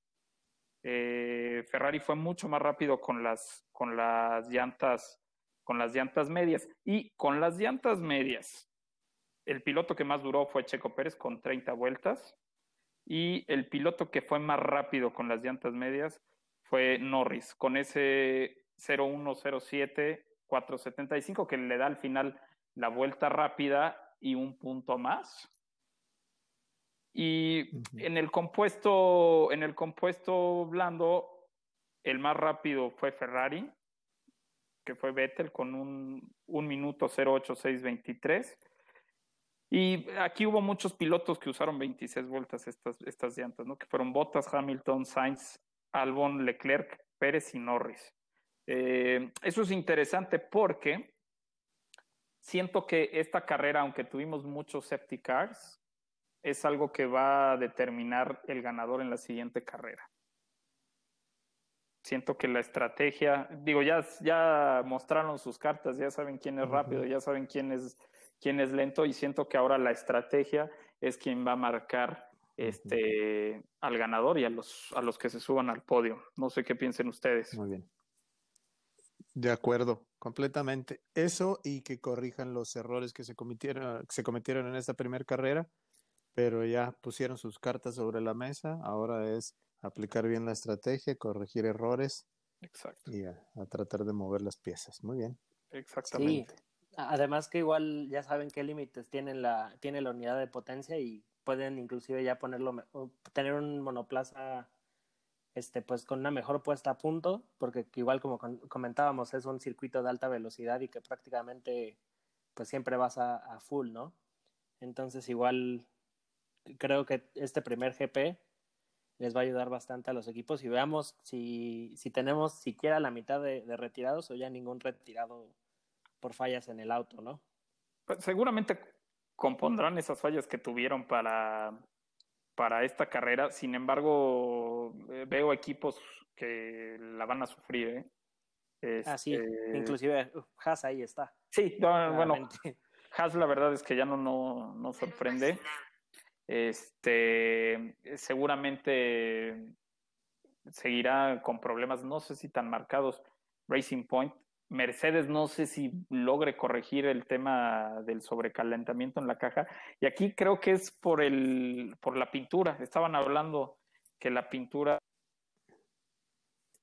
Speaker 2: eh, Ferrari fue mucho más rápido con las, con las llantas, con las llantas medias. Y con las llantas medias, el piloto que más duró fue Checo Pérez con 30 vueltas y el piloto que fue más rápido con las llantas medias fue Norris con ese 0107 475 que le da al final la vuelta rápida y un punto más. Y en el compuesto en el compuesto blando el más rápido fue Ferrari, que fue Vettel con un, un minuto 08623 y aquí hubo muchos pilotos que usaron 26 vueltas estas, estas llantas, ¿no? Que fueron Bottas, Hamilton, Sainz, Albon, Leclerc, Pérez y Norris. Eh, eso es interesante porque siento que esta carrera, aunque tuvimos muchos safety cars, es algo que va a determinar el ganador en la siguiente carrera. Siento que la estrategia, digo, ya, ya mostraron sus cartas, ya saben quién es rápido, ya saben quién es quién es lento y siento que ahora la estrategia es quien va a marcar este al ganador y a los a los que se suban al podio. No sé qué piensen ustedes.
Speaker 3: Muy bien. De acuerdo, completamente. Eso y que corrijan los errores que se cometieron, se cometieron en esta primera carrera, pero ya pusieron sus cartas sobre la mesa. Ahora es aplicar bien la estrategia, corregir errores
Speaker 2: Exacto.
Speaker 3: y a, tratar de mover las piezas. Muy bien.
Speaker 2: Exactamente.
Speaker 1: Además que igual ya saben qué límites tiene la, tiene la unidad de potencia y pueden inclusive ya ponerlo, tener un monoplaza este, pues con una mejor puesta a punto, porque igual como comentábamos es un circuito de alta velocidad y que prácticamente pues siempre vas a, full, ¿no? Entonces igual creo que este primer GP les va a ayudar bastante a los equipos y veamos si, si tenemos siquiera la mitad de, retirados o ya ningún retirado por fallas en el auto, ¿no?
Speaker 2: Pues seguramente compondrán esas fallas que tuvieron para, para esta carrera. Sin embargo, eh, veo equipos que la van a sufrir. ¿eh?
Speaker 1: ah, sí, este, inclusive Haas ahí está.
Speaker 2: Sí, bueno, Haas la verdad es que ya no, no, no sorprende. Este, seguramente seguirá con problemas, no sé si tan marcados, Racing Point. Mercedes no sé si logre corregir el tema del sobrecalentamiento en la caja. Y aquí creo que es por el, por la pintura. Estaban hablando que la pintura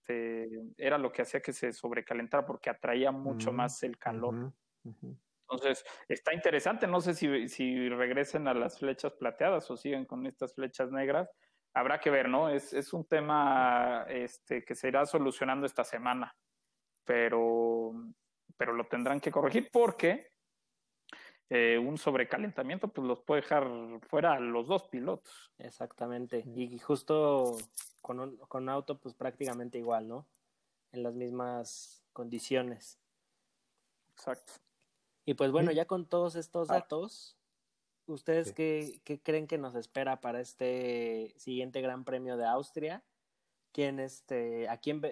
Speaker 2: este, era lo que hacía que se sobrecalentara porque atraía mucho más el calor. Entonces, está interesante. No sé si, si regresen a las flechas plateadas o siguen con estas flechas negras. Habrá que ver, ¿no? Es, es un tema este, que se irá solucionando esta semana, pero, pero lo tendrán que corregir porque eh, un sobrecalentamiento pues los puede dejar fuera los dos pilotos.
Speaker 1: Exactamente. Y justo con un, con auto pues prácticamente igual, ¿no? En las mismas condiciones.
Speaker 2: Exacto.
Speaker 1: Y pues bueno, ya con todos estos ah. datos, ¿ustedes qué, creen que nos espera para este siguiente Gran Premio de Austria? ¿Quién este, a, quién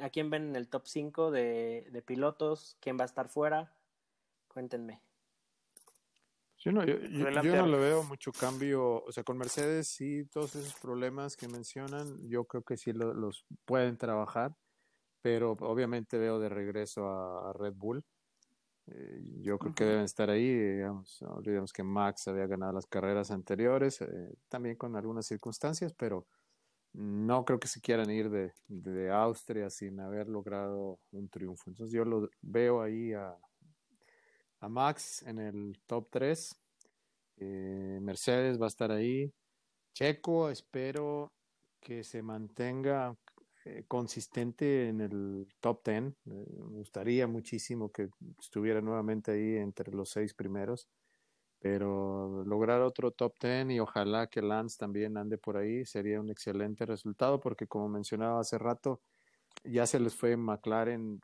Speaker 1: ¿A quién ven en el top 5 de, de pilotos? ¿Quién va a estar fuera? Cuéntenme.
Speaker 3: Yo no, yo, no le veo mucho cambio, o sea, con Mercedes sí, todos esos problemas que mencionan, yo creo que sí los pueden trabajar, pero obviamente veo de regreso a Red Bull. Eh, yo creo que deben estar ahí. Digamos, no olvidemos que Max había ganado las carreras anteriores, eh, también con algunas circunstancias, pero no creo que se quieran ir de, de, Austria sin haber logrado un triunfo. Entonces yo lo veo ahí a, a Max en el top 3. Eh, Mercedes va a estar ahí. Checo, espero que se mantenga eh, consistente en el top 10. Eh, me gustaría muchísimo que estuviera nuevamente ahí entre los seis primeros, pero lograr otro top 10 y ojalá que Lance también ande por ahí sería un excelente resultado porque como mencionaba hace rato, ya se les fue McLaren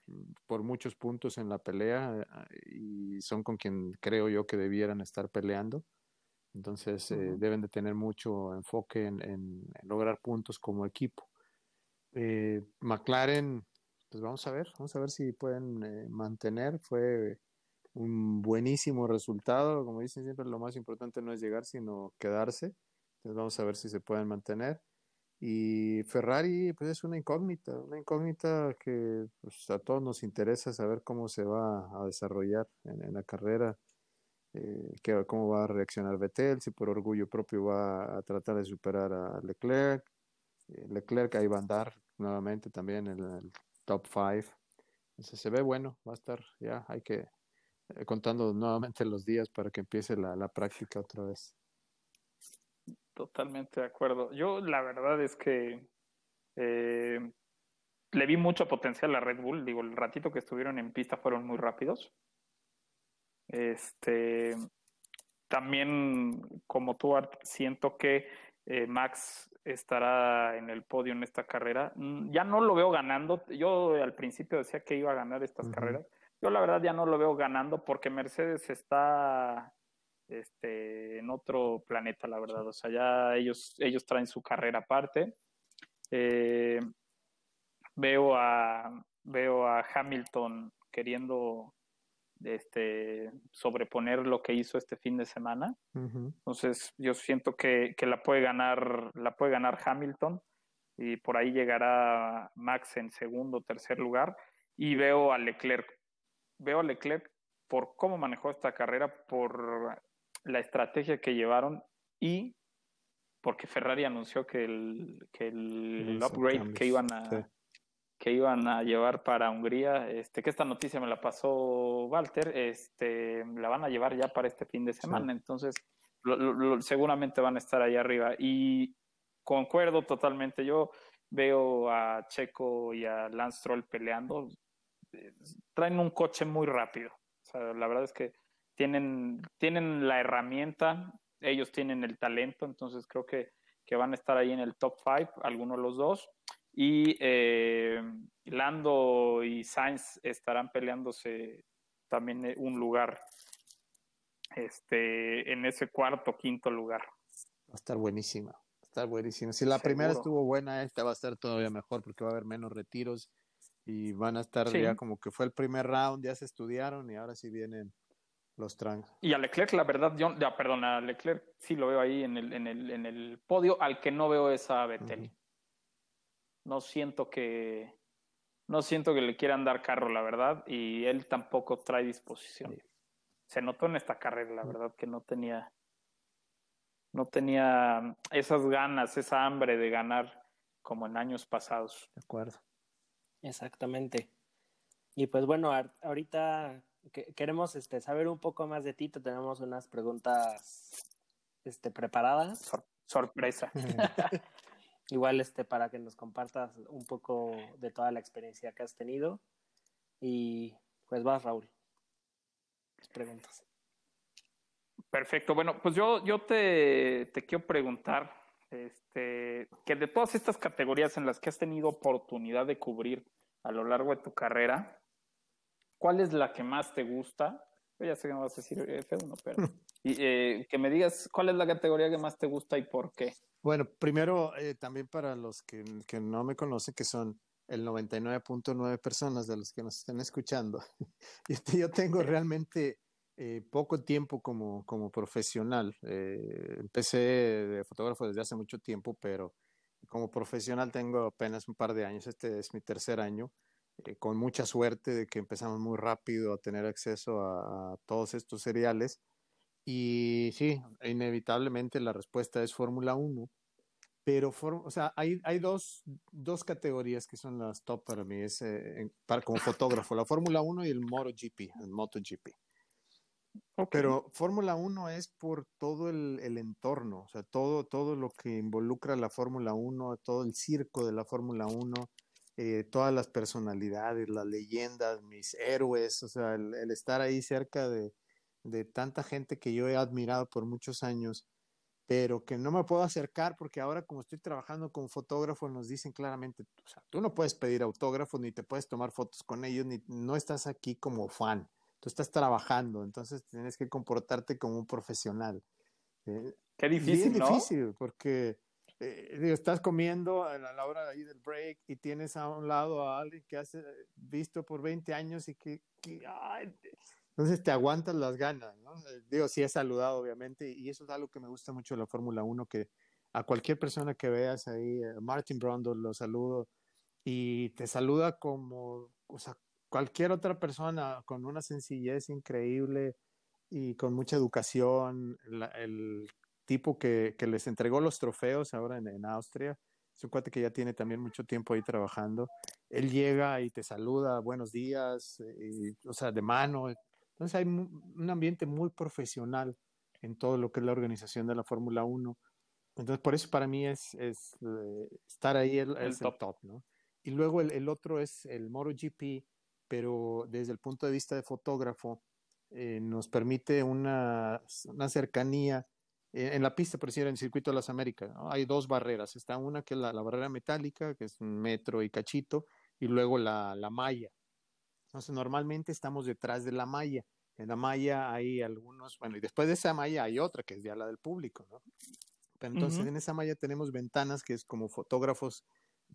Speaker 3: por muchos puntos en la pelea eh, y son con quien creo yo que debieran estar peleando. Entonces deben de tener mucho enfoque en lograr puntos como equipo. Eh, McLaren, pues vamos a ver, vamos a ver si pueden eh, mantener. Fue un buenísimo resultado. Como dicen siempre, lo más importante no es llegar, sino quedarse. Entonces vamos a ver si se pueden mantener. Y Ferrari, pues es una incógnita, una incógnita que pues, a todos nos interesa saber cómo se va a desarrollar en, la carrera, eh, cómo va a reaccionar Vettel, si por orgullo propio va a tratar de superar a Leclerc, eh, Leclerc ahí va a andar nuevamente también en el top 5. se ve bueno, va a estar ya, hay que eh, contando nuevamente los días para que empiece la, práctica otra vez.
Speaker 2: Totalmente de acuerdo. Yo la verdad es que eh, le vi mucho potencial a Red Bull. Digo, el ratito que estuvieron en pista fueron muy rápidos. Este, también como tú, siento que Max estará en el podio en esta carrera. Mm, ya no lo veo ganando. Yo al principio decía que iba a ganar estas carreras. Yo la verdad ya no lo veo ganando porque Mercedes está este, en otro planeta, la verdad. O sea, ya ellos, ellos traen su carrera aparte. Eh, veo, a, veo a Hamilton queriendo este, sobreponer lo que hizo este fin de semana. Entonces, yo siento que, la puede ganar, la puede ganar Hamilton y por ahí llegará Max en segundo o tercer lugar. Y veo a Leclerc, veo a Leclerc por cómo manejó esta carrera, por la estrategia que llevaron y porque Ferrari anunció que el, que el upgrade que iban a, que iban a llevar para Hungría, este, que esta noticia me la pasó Walter, este, la van a llevar ya para este fin de semana, entonces seguramente van a estar ahí arriba. Y concuerdo totalmente, yo veo a Checo y a Lance Stroll peleando, traen un coche muy rápido, la verdad es que tienen, tienen la herramienta ellos tienen el talento, entonces creo que, que van a estar ahí en el top 5, algunos de los dos. Y eh, Lando y Sainz estarán peleándose también eh, un lugar este, en ese cuarto, quinto lugar.
Speaker 3: Va a estar buenísima, va a estar buenísima. Si la primera estuvo buena, esta va a estar todavía mejor porque va a haber menos retiros y van a estar ya como que fue el primer round, ya se estudiaron y ahora sí vienen los.
Speaker 2: Y a Leclerc, la verdad, yo, ya, perdón, a Leclerc sí lo veo ahí en el, en el, en el podio, al que no veo es a Vettel. No siento que no siento que le quieran dar carro, la verdad, y él tampoco trae disposición. Se notó en esta carrera, la verdad, que no tenía no tenía esas ganas, esa hambre de ganar como en años pasados.
Speaker 3: De acuerdo.
Speaker 1: Exactamente. Y pues bueno, ahorita queremos este, saber un poco más de ti, te tenemos unas preguntas este, preparadas.
Speaker 2: sorpresa.
Speaker 1: Igual este, para que nos compartas un poco de toda la experiencia que has tenido. Y pues vas, Raúl. Preguntas.
Speaker 2: Perfecto. Bueno, pues yo, yo te, te quiero preguntar, este, que de todas estas categorías en las que has tenido oportunidad de cubrir a lo largo de tu carrera, ¿cuál es la que más te gusta? Ya sé que no vas a decir F1, pero y, eh, que me digas cuál es la categoría que más te gusta y por qué.
Speaker 3: Bueno, primero, eh, también para los que, que, no me conocen, que son el 99.9 personas de los que nos están escuchando, yo tengo realmente eh, poco tiempo como, como profesional. empecé de fotógrafo desde hace mucho tiempo, pero como profesional tengo apenas un par de años. Este es mi tercer año. Con mucha suerte de que empezamos muy rápido a tener acceso a, a todos estos seriales y sí, inevitablemente la respuesta es Fórmula 1, pero o sea, hay, hay dos, dos, categorías que son las top para mí, es, eh, para, como fotógrafo, la Fórmula 1 y el MotoGP, el MotoGP. Pero Fórmula 1 es por todo el, el, entorno, o sea, todo, todo lo que involucra la Fórmula 1, todo el circo de la Fórmula 1, eh, todas las personalidades, las leyendas, mis héroes, o sea, el estar ahí cerca de, de tanta gente que yo he admirado por muchos años, pero que no me puedo acercar porque ahora como estoy trabajando con fotógrafos nos dicen claramente, o sea, tú no puedes pedir autógrafos ni te puedes tomar fotos con ellos, ni no estás aquí como fan, tú estás trabajando, entonces tienes que comportarte como un profesional.
Speaker 2: Eh, Qué difícil, ¿no?
Speaker 3: difícil porque eh, estás comiendo a la hora ahí del break y tienes a un lado a alguien que has visto por 20 años y que, que ay, entonces te aguantas las ganas, ¿no? Eh, digo, sí es saludado, obviamente, y eso es algo que me gusta mucho de la Fórmula 1, que a cualquier persona que veas ahí, eh, Martin Brundle lo saludo, y te saluda como, o sea, cualquier otra persona con una sencillez increíble y con mucha educación, el tipo que, que, les entregó los trofeos ahora en, en Austria, es un cuate que ya tiene también mucho tiempo ahí trabajando. Él llega y te saluda, buenos días, eh, y, o sea, de mano, entonces hay un ambiente muy profesional en todo lo que es la organización de la Fórmula 1. Entonces por eso para mí es, es eh, estar ahí el, el, top. ¿no? Y luego el, el, otro es el MotoGP, pero desde el punto de vista de fotógrafo eh, nos permite una, una cercanía en la pista, por decir, en el circuito de las Américas. ¿no? Hay dos barreras. Está una que es la, la, barrera metálica, que es un metro y cachito, y luego la, la malla entonces, normalmente estamos detrás de la malla. En la malla hay algunos, bueno, y después de esa malla hay otra que es ya la del público, ¿no? Pero entonces en esa malla tenemos ventanas que es como fotógrafos,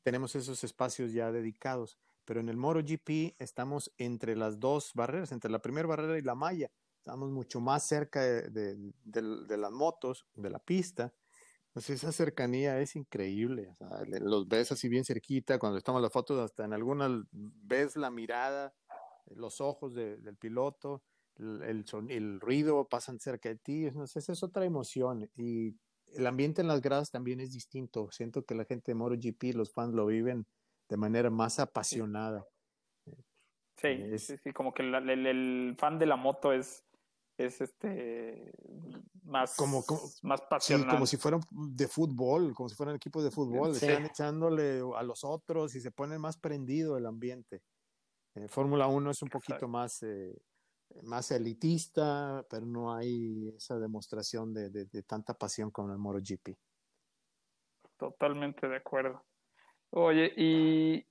Speaker 3: tenemos esos espacios ya dedicados. Pero en el MotoGP estamos entre las dos barreras, entre la primera barrera y la malla. Estamos mucho más cerca de, de, de las motos, de la pista. Pues esa cercanía es increíble. O sea, los ves así bien cerquita, cuando estamos las fotos, hasta en algunas ves la mirada los ojos del piloto, el, el, ruido pasan cerca de ti, esa es otra emoción. Y el ambiente en las gradas también es distinto. Siento que la gente de MotoGP, los fans lo viven de manera más apasionada.
Speaker 2: Sí, eh, sí, como que el, fan de la moto es, es este más,
Speaker 3: como,
Speaker 2: más pasional.
Speaker 3: como si fueran de fútbol, como si fueran equipos de fútbol, están echándole a los otros y se pone más prendido el ambiente. Eh, Fórmula 1 es un poquito más, eh, más elitista, pero no hay esa demostración de, de, tanta pasión como el MotoGP.
Speaker 2: Totalmente de acuerdo. Oye, ¿y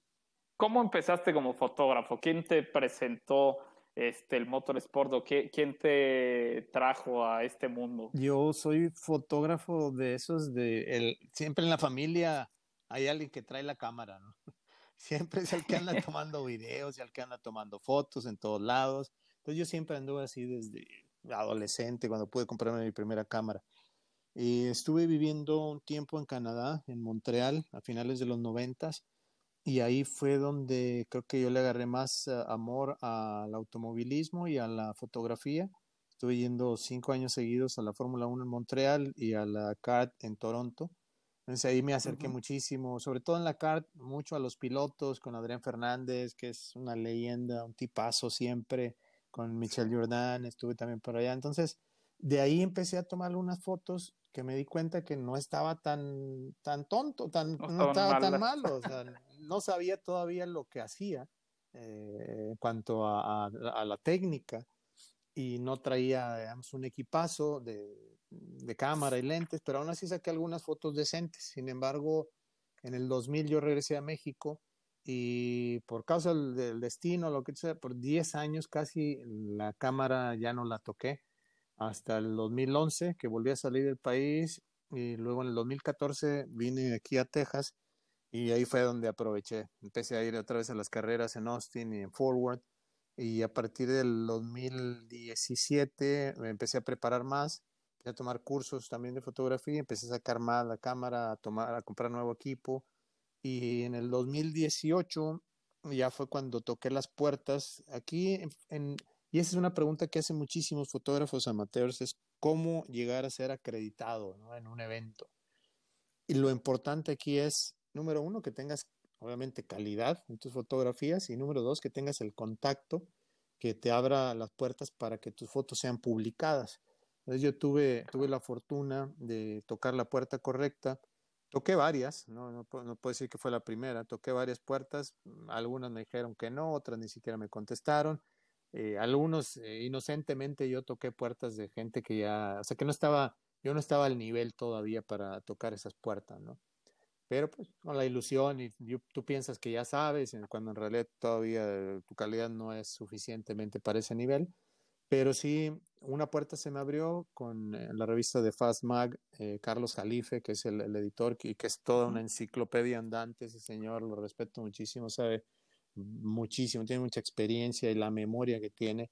Speaker 2: cómo empezaste como fotógrafo? ¿Quién te presentó este, el motorsport o quién te trajo a este mundo?
Speaker 3: Yo soy fotógrafo de esos de el, siempre en la familia hay alguien que trae la cámara, ¿no? Siempre es el que anda tomando videos y el que anda tomando fotos en todos lados. Entonces yo siempre anduve así desde adolescente, cuando pude comprarme mi primera cámara. Y estuve viviendo un tiempo en Canadá, en Montreal, a finales de los noventas, y ahí fue donde creo que yo le agarré más eh, amor al automovilismo y a la fotografía. Estuve yendo cinco años seguidos a la Fórmula 1 en Montreal y a la CART en Toronto. Entonces ahí me acerqué muchísimo, sobre todo en la CART, mucho a los pilotos, con Adrián Fernández, que es una leyenda, un tipazo siempre, con Michel Jordan, estuve también por allá. Entonces, de ahí empecé a tomar unas fotos que me di cuenta que no estaba tan, tan tonto, tan, no, estaba tan malo, o sea, no sabía todavía lo que hacía eh, en cuanto a, la técnica y no traía, digamos, un equipazo de, cámara y lentes, pero aún así saqué algunas fotos decentes. Sin embargo, en el 2000 yo regresé a México y por causa del, destino, lo que sea, por 10 años casi la cámara ya no la toqué hasta el 2011 que volví a salir del país y luego en el 2014 vine aquí a Texas y ahí fue donde aproveché. Empecé a ir otra vez a las carreras en Austin y en Forward y a partir del 2017 me empecé a preparar más, empecé a tomar cursos también de fotografía, empecé a sacar más la cámara, a tomar a comprar nuevo equipo y en el 2018 ya fue cuando toqué las puertas aquí en y esa es una pregunta que hacen muchísimos fotógrafos amateurs, es cómo llegar a ser acreditado en un evento. Y lo importante aquí es, número uno, que tengas obviamente calidad en tus fotografías y número dos, que tengas el contacto que te abra las puertas para que tus fotos sean publicadas. Entonces yo tuve, tuve la fortuna de tocar la puerta correcta. Toqué varias, no, no, no puedo decir que fue la primera, toqué varias puertas, algunas me dijeron que no, otras ni siquiera me contestaron eh, algunos eh, inocentemente yo toqué puertas de gente que ya, o sea, que no estaba, yo no estaba al nivel todavía para tocar esas puertas, ¿no? Pero pues con la ilusión y tú piensas que ya sabes, cuando en realidad todavía tu calidad no es suficientemente para ese nivel. Pero sí, una puerta se me abrió con eh, la revista de Fast Mag, Carlos Jalife, que es el, el editor y que es toda una enciclopedia andante, ese señor, lo respeto muchísimo, sabe muchísimo, tiene mucha experiencia y la memoria que tiene.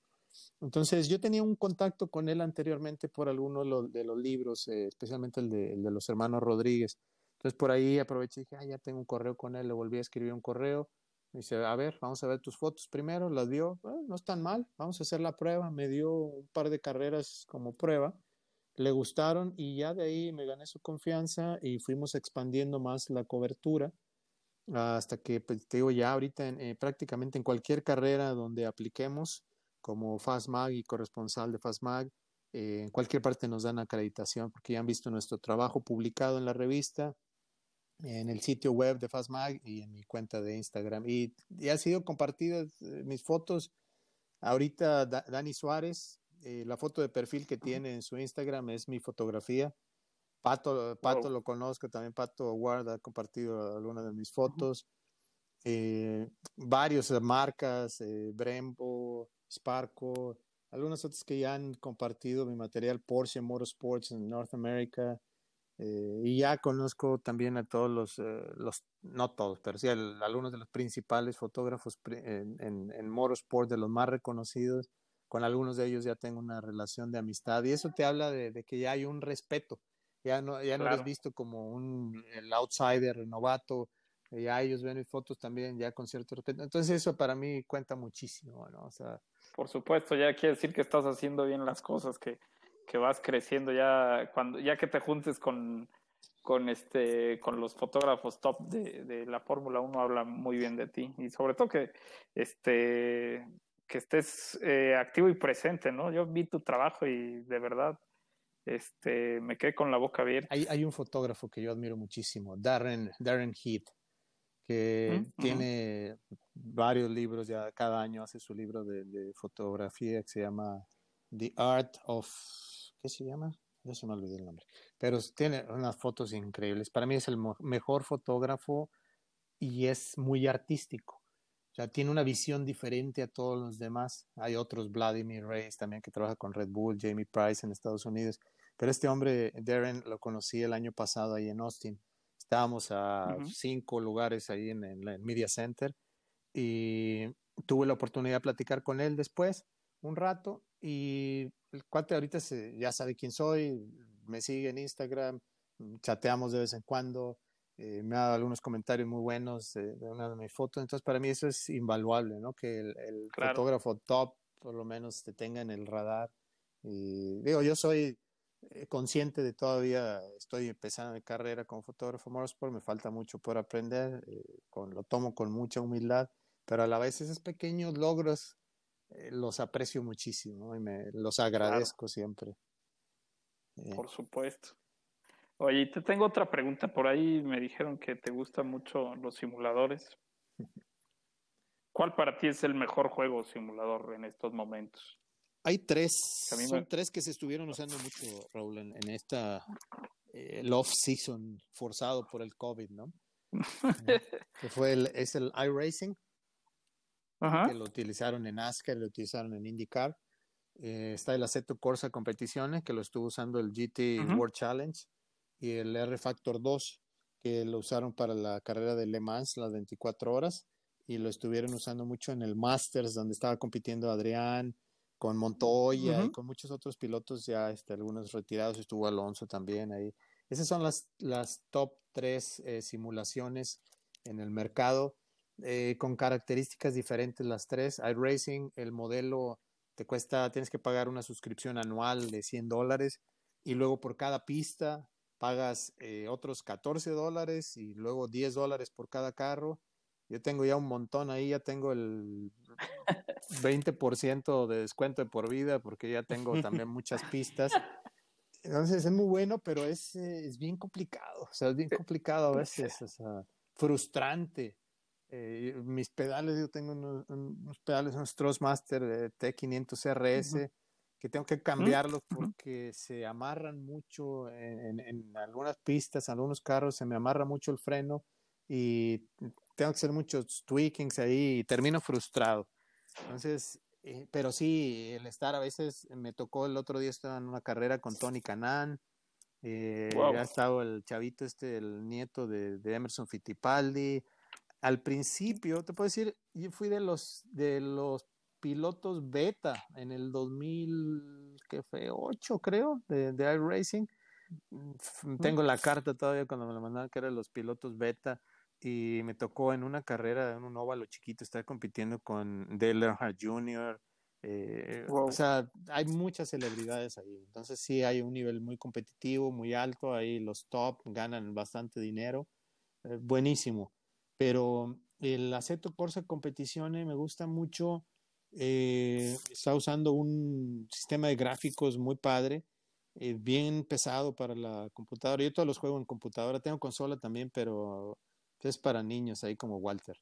Speaker 3: Entonces yo tenía un contacto con él anteriormente por alguno de los, libros, eh, especialmente el de, los hermanos Rodríguez. Entonces por ahí aproveché y dije, ah, ya tengo un correo con él, le volví a escribir un correo. Me dice, a ver, vamos a ver tus fotos primero, las dio, ah, no están mal, vamos a hacer la prueba. Me dio un par de carreras como prueba, le gustaron y ya de ahí me gané su confianza y fuimos expandiendo más la cobertura hasta que, pues, te digo, ya ahorita eh, prácticamente en cualquier carrera donde apliquemos como FastMag y corresponsal de FastMag, eh, en cualquier parte nos dan acreditación porque ya han visto nuestro trabajo publicado en la revista, en el sitio web de FastMag y en mi cuenta de Instagram. Y, ya ha sido compartidas eh, mis fotos. Ahorita Dani Suárez, la foto de perfil que tiene en su Instagram es mi fotografía Pato, Pato lo conozco, también Pato Ward ha compartido algunas de mis fotos. Eh, varios eh, marcas, eh, Brembo, Sparco, algunas otras que ya han compartido mi material, Porsche Motorsports en North America. Y ya conozco también a todos los, los no todos, pero sí algunos de los principales fotógrafos en, en, en Motorsport, de los más reconocidos. Con algunos de ellos ya tengo una relación de amistad y eso te habla de, de que ya hay un respeto ya no, ya no eres visto como un el outsider, novato, ya ellos ven mis fotos también ya con cierto respeto. Entonces eso para mí cuenta muchísimo, ¿no? O sea,
Speaker 2: por supuesto, ya quiere decir que estás haciendo bien las cosas, que, que vas creciendo ya cuando ya que te juntes con con este con los fotógrafos top de, de la Fórmula 1 habla muy bien de ti y sobre todo que este que estés eh, activo y presente, ¿no? Yo vi tu trabajo y de verdad este, me quedé con la boca abierta.
Speaker 3: Hay, hay un fotógrafo que yo admiro muchísimo, Darren, Darren Heath, que tiene varios libros, ya cada año hace su libro de, fotografía que se llama The Art of, ¿qué se llama? No se me olvidó el nombre, pero tiene unas fotos increíbles. Para mí es el mejor fotógrafo y es muy artístico. O sea, tiene una visión diferente a todos los demás. Hay otros, Vladimir Reyes también, que trabaja con Red Bull, Jamie Price en Estados Unidos. Pero este hombre, Darren, lo conocí el año pasado ahí en Austin. Estábamos a cinco lugares ahí en, el Media Center y tuve la oportunidad de platicar con él después un rato y el cuate ahorita ya sabe quién soy, me sigue en Instagram, chateamos de vez en cuando, eh, me ha dado algunos comentarios muy buenos de, una de mis fotos, entonces para mí eso es invaluable, ¿no? Que el, fotógrafo top por lo menos te tenga en el radar. Y digo, yo soy eh, consciente de todavía estoy empezando mi carrera como fotógrafo motorsport, me falta mucho por aprender, eh, con, lo tomo con mucha humildad, pero a la vez esos pequeños logros eh, los aprecio muchísimo y me los agradezco siempre.
Speaker 2: Por supuesto. Oye, te tengo otra pregunta. Por ahí me dijeron que te gustan mucho los simuladores. ¿Cuál para ti es el mejor juego simulador en estos momentos?
Speaker 3: Hay tres, son tres que se estuvieron usando mucho, Raúl, en, esta eh, off season forzado por el COVID, ¿no? que fue el, es el iRacing, que lo utilizaron en NASCAR, lo utilizaron en IndyCar. Eh, está el Aceto Corsa Competiciones, que lo estuvo usando el GT World Challenge, y el R Factor 2, que lo usaron para la carrera de Le Mans, las 24 horas, y lo estuvieron usando mucho en el Masters, donde estaba compitiendo Adrián, con Montoya y con muchos otros pilotos ya, este, algunos retirados, estuvo Alonso también ahí. Esas son las, las top tres eh, simulaciones en el mercado, eh, con características diferentes las tres. iRacing, el modelo te cuesta, tienes que pagar una suscripción anual de 100 dólares y luego por cada pista pagas eh, otros 14 dólares y luego 10 dólares por cada carro yo tengo ya un montón ahí, ya tengo el 20% de descuento de por vida porque ya tengo también muchas pistas. Entonces es muy bueno, pero es, eh, es bien complicado, o sea, es bien complicado a veces, o sea, frustrante. Eh, mis pedales, yo tengo unos, pedales, unos Trustmaster T500 RS, que tengo que cambiarlos porque se amarran mucho en, en, algunas pistas, en algunos carros, se me amarra mucho el freno y tengo que hacer muchos tweakings ahí y termino frustrado. Entonces, eh, pero sí, el estar a veces, me tocó el otro día, estaba en una carrera con Tony Canan, eh, ha estado el chavito este, el nieto de, Emerson Fittipaldi. Al principio, te puedo decir, yo fui de los, de los pilotos beta en el 2000, que fue 8 creo, de, de iRacing. Mm, tengo la carta todavía cuando me la mandaron que eran los pilotos beta y me tocó en una carrera, en un óvalo chiquito, estar compitiendo con Dale Earnhardt Jr. Eh, o sea, hay muchas celebridades ahí. Entonces sí hay un nivel muy competitivo, muy alto. Ahí los top ganan bastante dinero. Eh, buenísimo. Pero el Aceto Corsa Competiciones me gusta mucho. Eh, está usando un sistema de gráficos muy padre. bien pesado para la computadora. Yo todos los juego en computadora. Tengo consola también, pero es para niños ahí como Walter.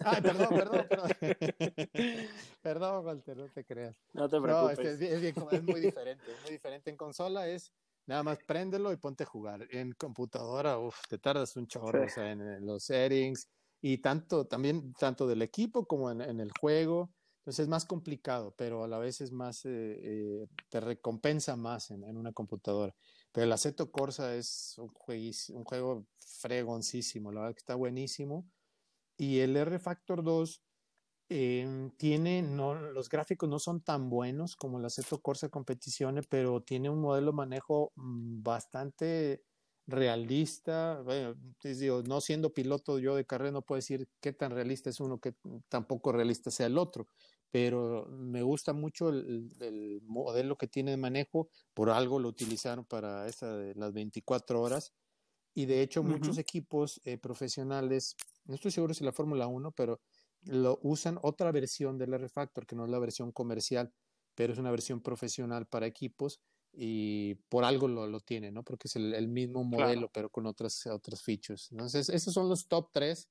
Speaker 3: Ah, perdón, perdón, perdón. perdón, Walter, no te creas.
Speaker 1: No te preocupes.
Speaker 3: No, es, es, muy diferente, es muy diferente. En consola es nada más préndelo y ponte a jugar. En computadora, uff, te tardas un chorro, o sea, en, los settings y tanto, también, tanto del equipo como en, en el juego. Entonces es más complicado, pero a la vez es más, eh, eh, te recompensa más en, en, una computadora. Pero el Aceto Corsa es un, un juego fregoncísimo, la verdad que está buenísimo. Y el R Factor 2 eh, tiene, no, los gráficos no son tan buenos como el Aceto Corsa Competiciones, pero tiene un modelo de manejo mm, bastante realista. Bueno, digo, no siendo piloto yo de carrera, no puedo decir qué tan realista es uno, qué tampoco realista sea el otro, pero me gusta mucho el, modelo que tiene de manejo, por algo lo utilizaron para esta de las 24 horas, y de hecho muchos equipos eh, profesionales, no estoy seguro si la Fórmula 1, pero lo usan otra versión del R-Factor, que no es la versión comercial, pero es una versión profesional para equipos y por algo lo, lo tiene, ¿no? Porque es el, mismo modelo, pero con otras, otras features. Entonces, esos son los top tres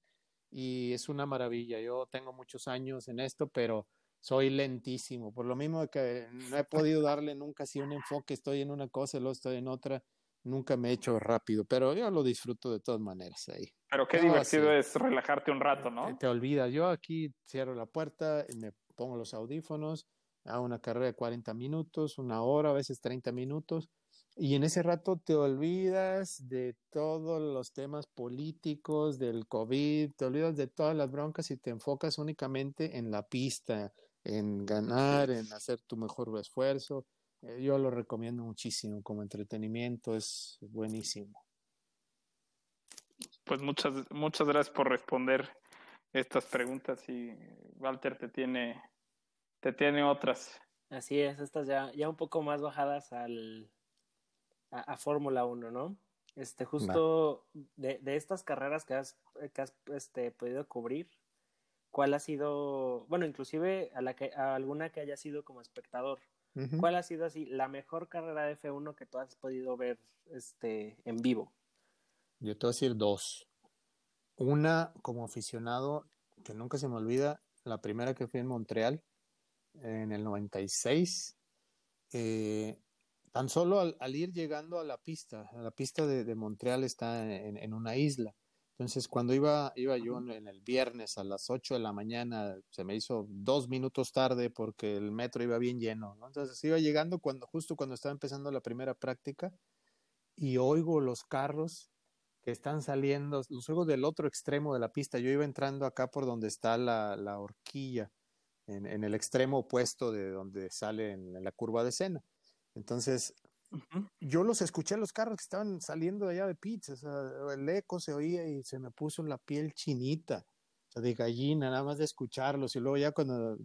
Speaker 3: y es una maravilla. Yo tengo muchos años en esto, pero soy lentísimo. Por lo mismo que no he podido darle nunca así un enfoque, estoy en una cosa, luego estoy en otra, nunca me he hecho rápido, pero yo lo disfruto de todas maneras ahí.
Speaker 2: Pero qué divertido es relajarte un rato, ¿no?
Speaker 3: Te, te olvidas. Yo aquí cierro la puerta, me pongo los audífonos, hago una carrera de 40 minutos, una hora, a veces 30 minutos, y en ese rato te olvidas de todos los temas políticos, del COVID, te olvidas de todas las broncas y te enfocas únicamente en la pista, en ganar, en hacer tu mejor esfuerzo. Eh, yo lo recomiendo muchísimo como entretenimiento, es buenísimo.
Speaker 2: Pues muchas, muchas gracias por responder estas preguntas y Walter te tiene, te tiene otras.
Speaker 1: Así es, estas ya, ya un poco más bajadas al, a, Fórmula 1, ¿no? Este, justo de, de, estas carreras que has, que has este, podido cubrir, ¿cuál ha sido, bueno, inclusive a, la que, a alguna que haya sido como espectador, ¿cuál ha sido así la mejor carrera de F1 que tú has podido ver este, en vivo?
Speaker 3: Yo te voy a decir dos. Una como aficionado, que nunca se me olvida, la primera que fui en Montreal, en el 96. Eh, tan solo al, ir llegando a la pista, la pista de, Montreal está en, una isla. Entonces, cuando iba, iba yo en el viernes a las 8 de la mañana, se me hizo dos minutos tarde porque el metro iba bien lleno. Entonces, iba llegando cuando, justo cuando estaba empezando la primera práctica y oigo los carros que están saliendo, los oigo del otro extremo de la pista. Yo iba entrando acá por donde está la, la horquilla, en, en, el extremo opuesto de donde sale en, la curva de escena. Entonces, yo los escuché los carros que estaban saliendo de allá de pizza, el eco se oía y se me puso la piel chinita, o sea, de gallina, nada más de escucharlos. Y luego ya cuando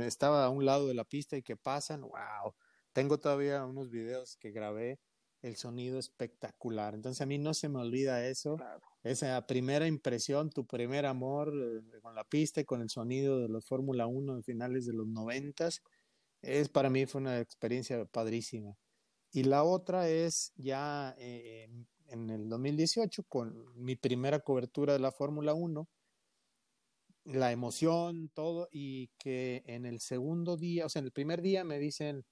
Speaker 3: estaba a un lado de la pista y que pasan, wow, tengo todavía unos videos que grabé, el sonido espectacular. Entonces a mí no se me olvida eso. Esa primera impresión, tu primer amor eh, con la pista y con el sonido de los Fórmula 1 de finales de los noventas es para mí fue una experiencia padrísima. Y la otra es ya eh, en el 2018 con mi primera cobertura de la Fórmula 1, la emoción, todo, y que en el segundo día, o sea, en el primer día me dicen,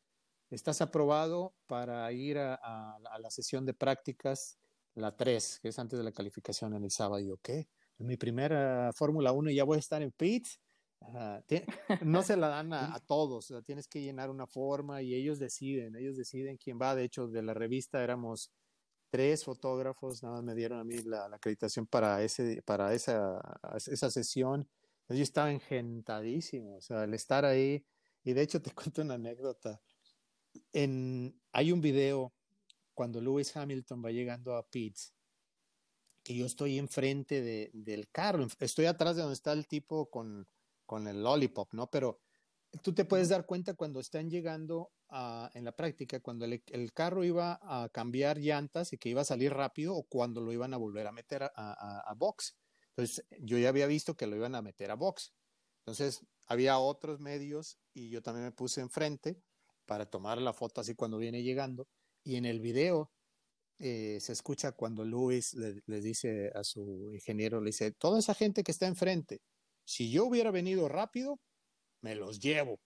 Speaker 3: estás aprobado para ir a, la sesión de prácticas, la 3, que es antes de la calificación en el sábado. Y yo, ¿qué? Mi primera Fórmula 1 ya voy a estar en pits no se la dan a, todos, tienes que llenar una forma y ellos deciden, ellos deciden quién va. De hecho, de la revista éramos tres fotógrafos, nada más me dieron a mí la, acreditación para, ese, para esa, esa sesión. Yo estaba engentadísimo, o sea, el estar ahí. Y de hecho, te cuento una anécdota. Hay un video cuando Lewis Hamilton va llegando a Pitts, que yo estoy enfrente de, del carro, estoy atrás de donde está el tipo con, con el lollipop, ¿no? Pero tú te puedes dar cuenta cuando están llegando a, en la práctica, cuando el, carro iba a cambiar llantas y que iba a salir rápido o cuando lo iban a volver a meter a, a, box. Entonces, yo ya había visto que lo iban a meter a box. Entonces, había otros medios y yo también me puse enfrente para tomar la foto así cuando viene llegando. Y en el video eh, se escucha cuando Luis le, le, dice a su ingeniero, le dice, toda esa gente que está enfrente, si yo hubiera venido rápido, me los llevo.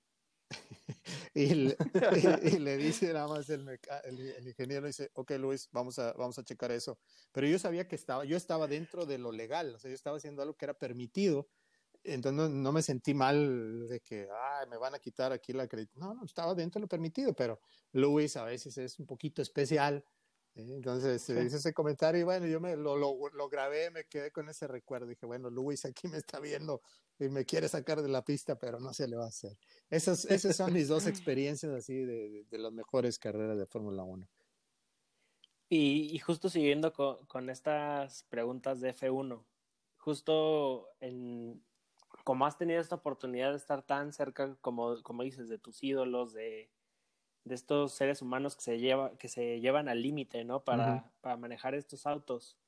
Speaker 3: y, le, dice nada más el, ingeniero, dice, ok Luis, vamos a, vamos a checar eso. Pero yo sabía que estaba, yo estaba dentro de lo legal, o sea, yo estaba haciendo algo que era permitido, entonces no, me sentí mal de que, ay, me van a quitar aquí la crédito. No, no, estaba dentro de lo permitido, pero Luis a veces es un poquito especial entonces se hizo ese comentario y bueno, yo me lo, lo, lo, grabé, me quedé con ese recuerdo. Dije, bueno, Luis aquí me está viendo y me quiere sacar de la pista, pero no se le va a hacer. Esas, esas son mis dos experiencias así de, de, las mejores carreras de Fórmula 1.
Speaker 1: Y, y, justo siguiendo con, con, estas preguntas de F1, justo en, como has tenido esta oportunidad de estar tan cerca, como, como dices, de tus ídolos, de, de estos seres humanos que se, lleva, que se llevan al límite, ¿no? Para, para manejar estos autos.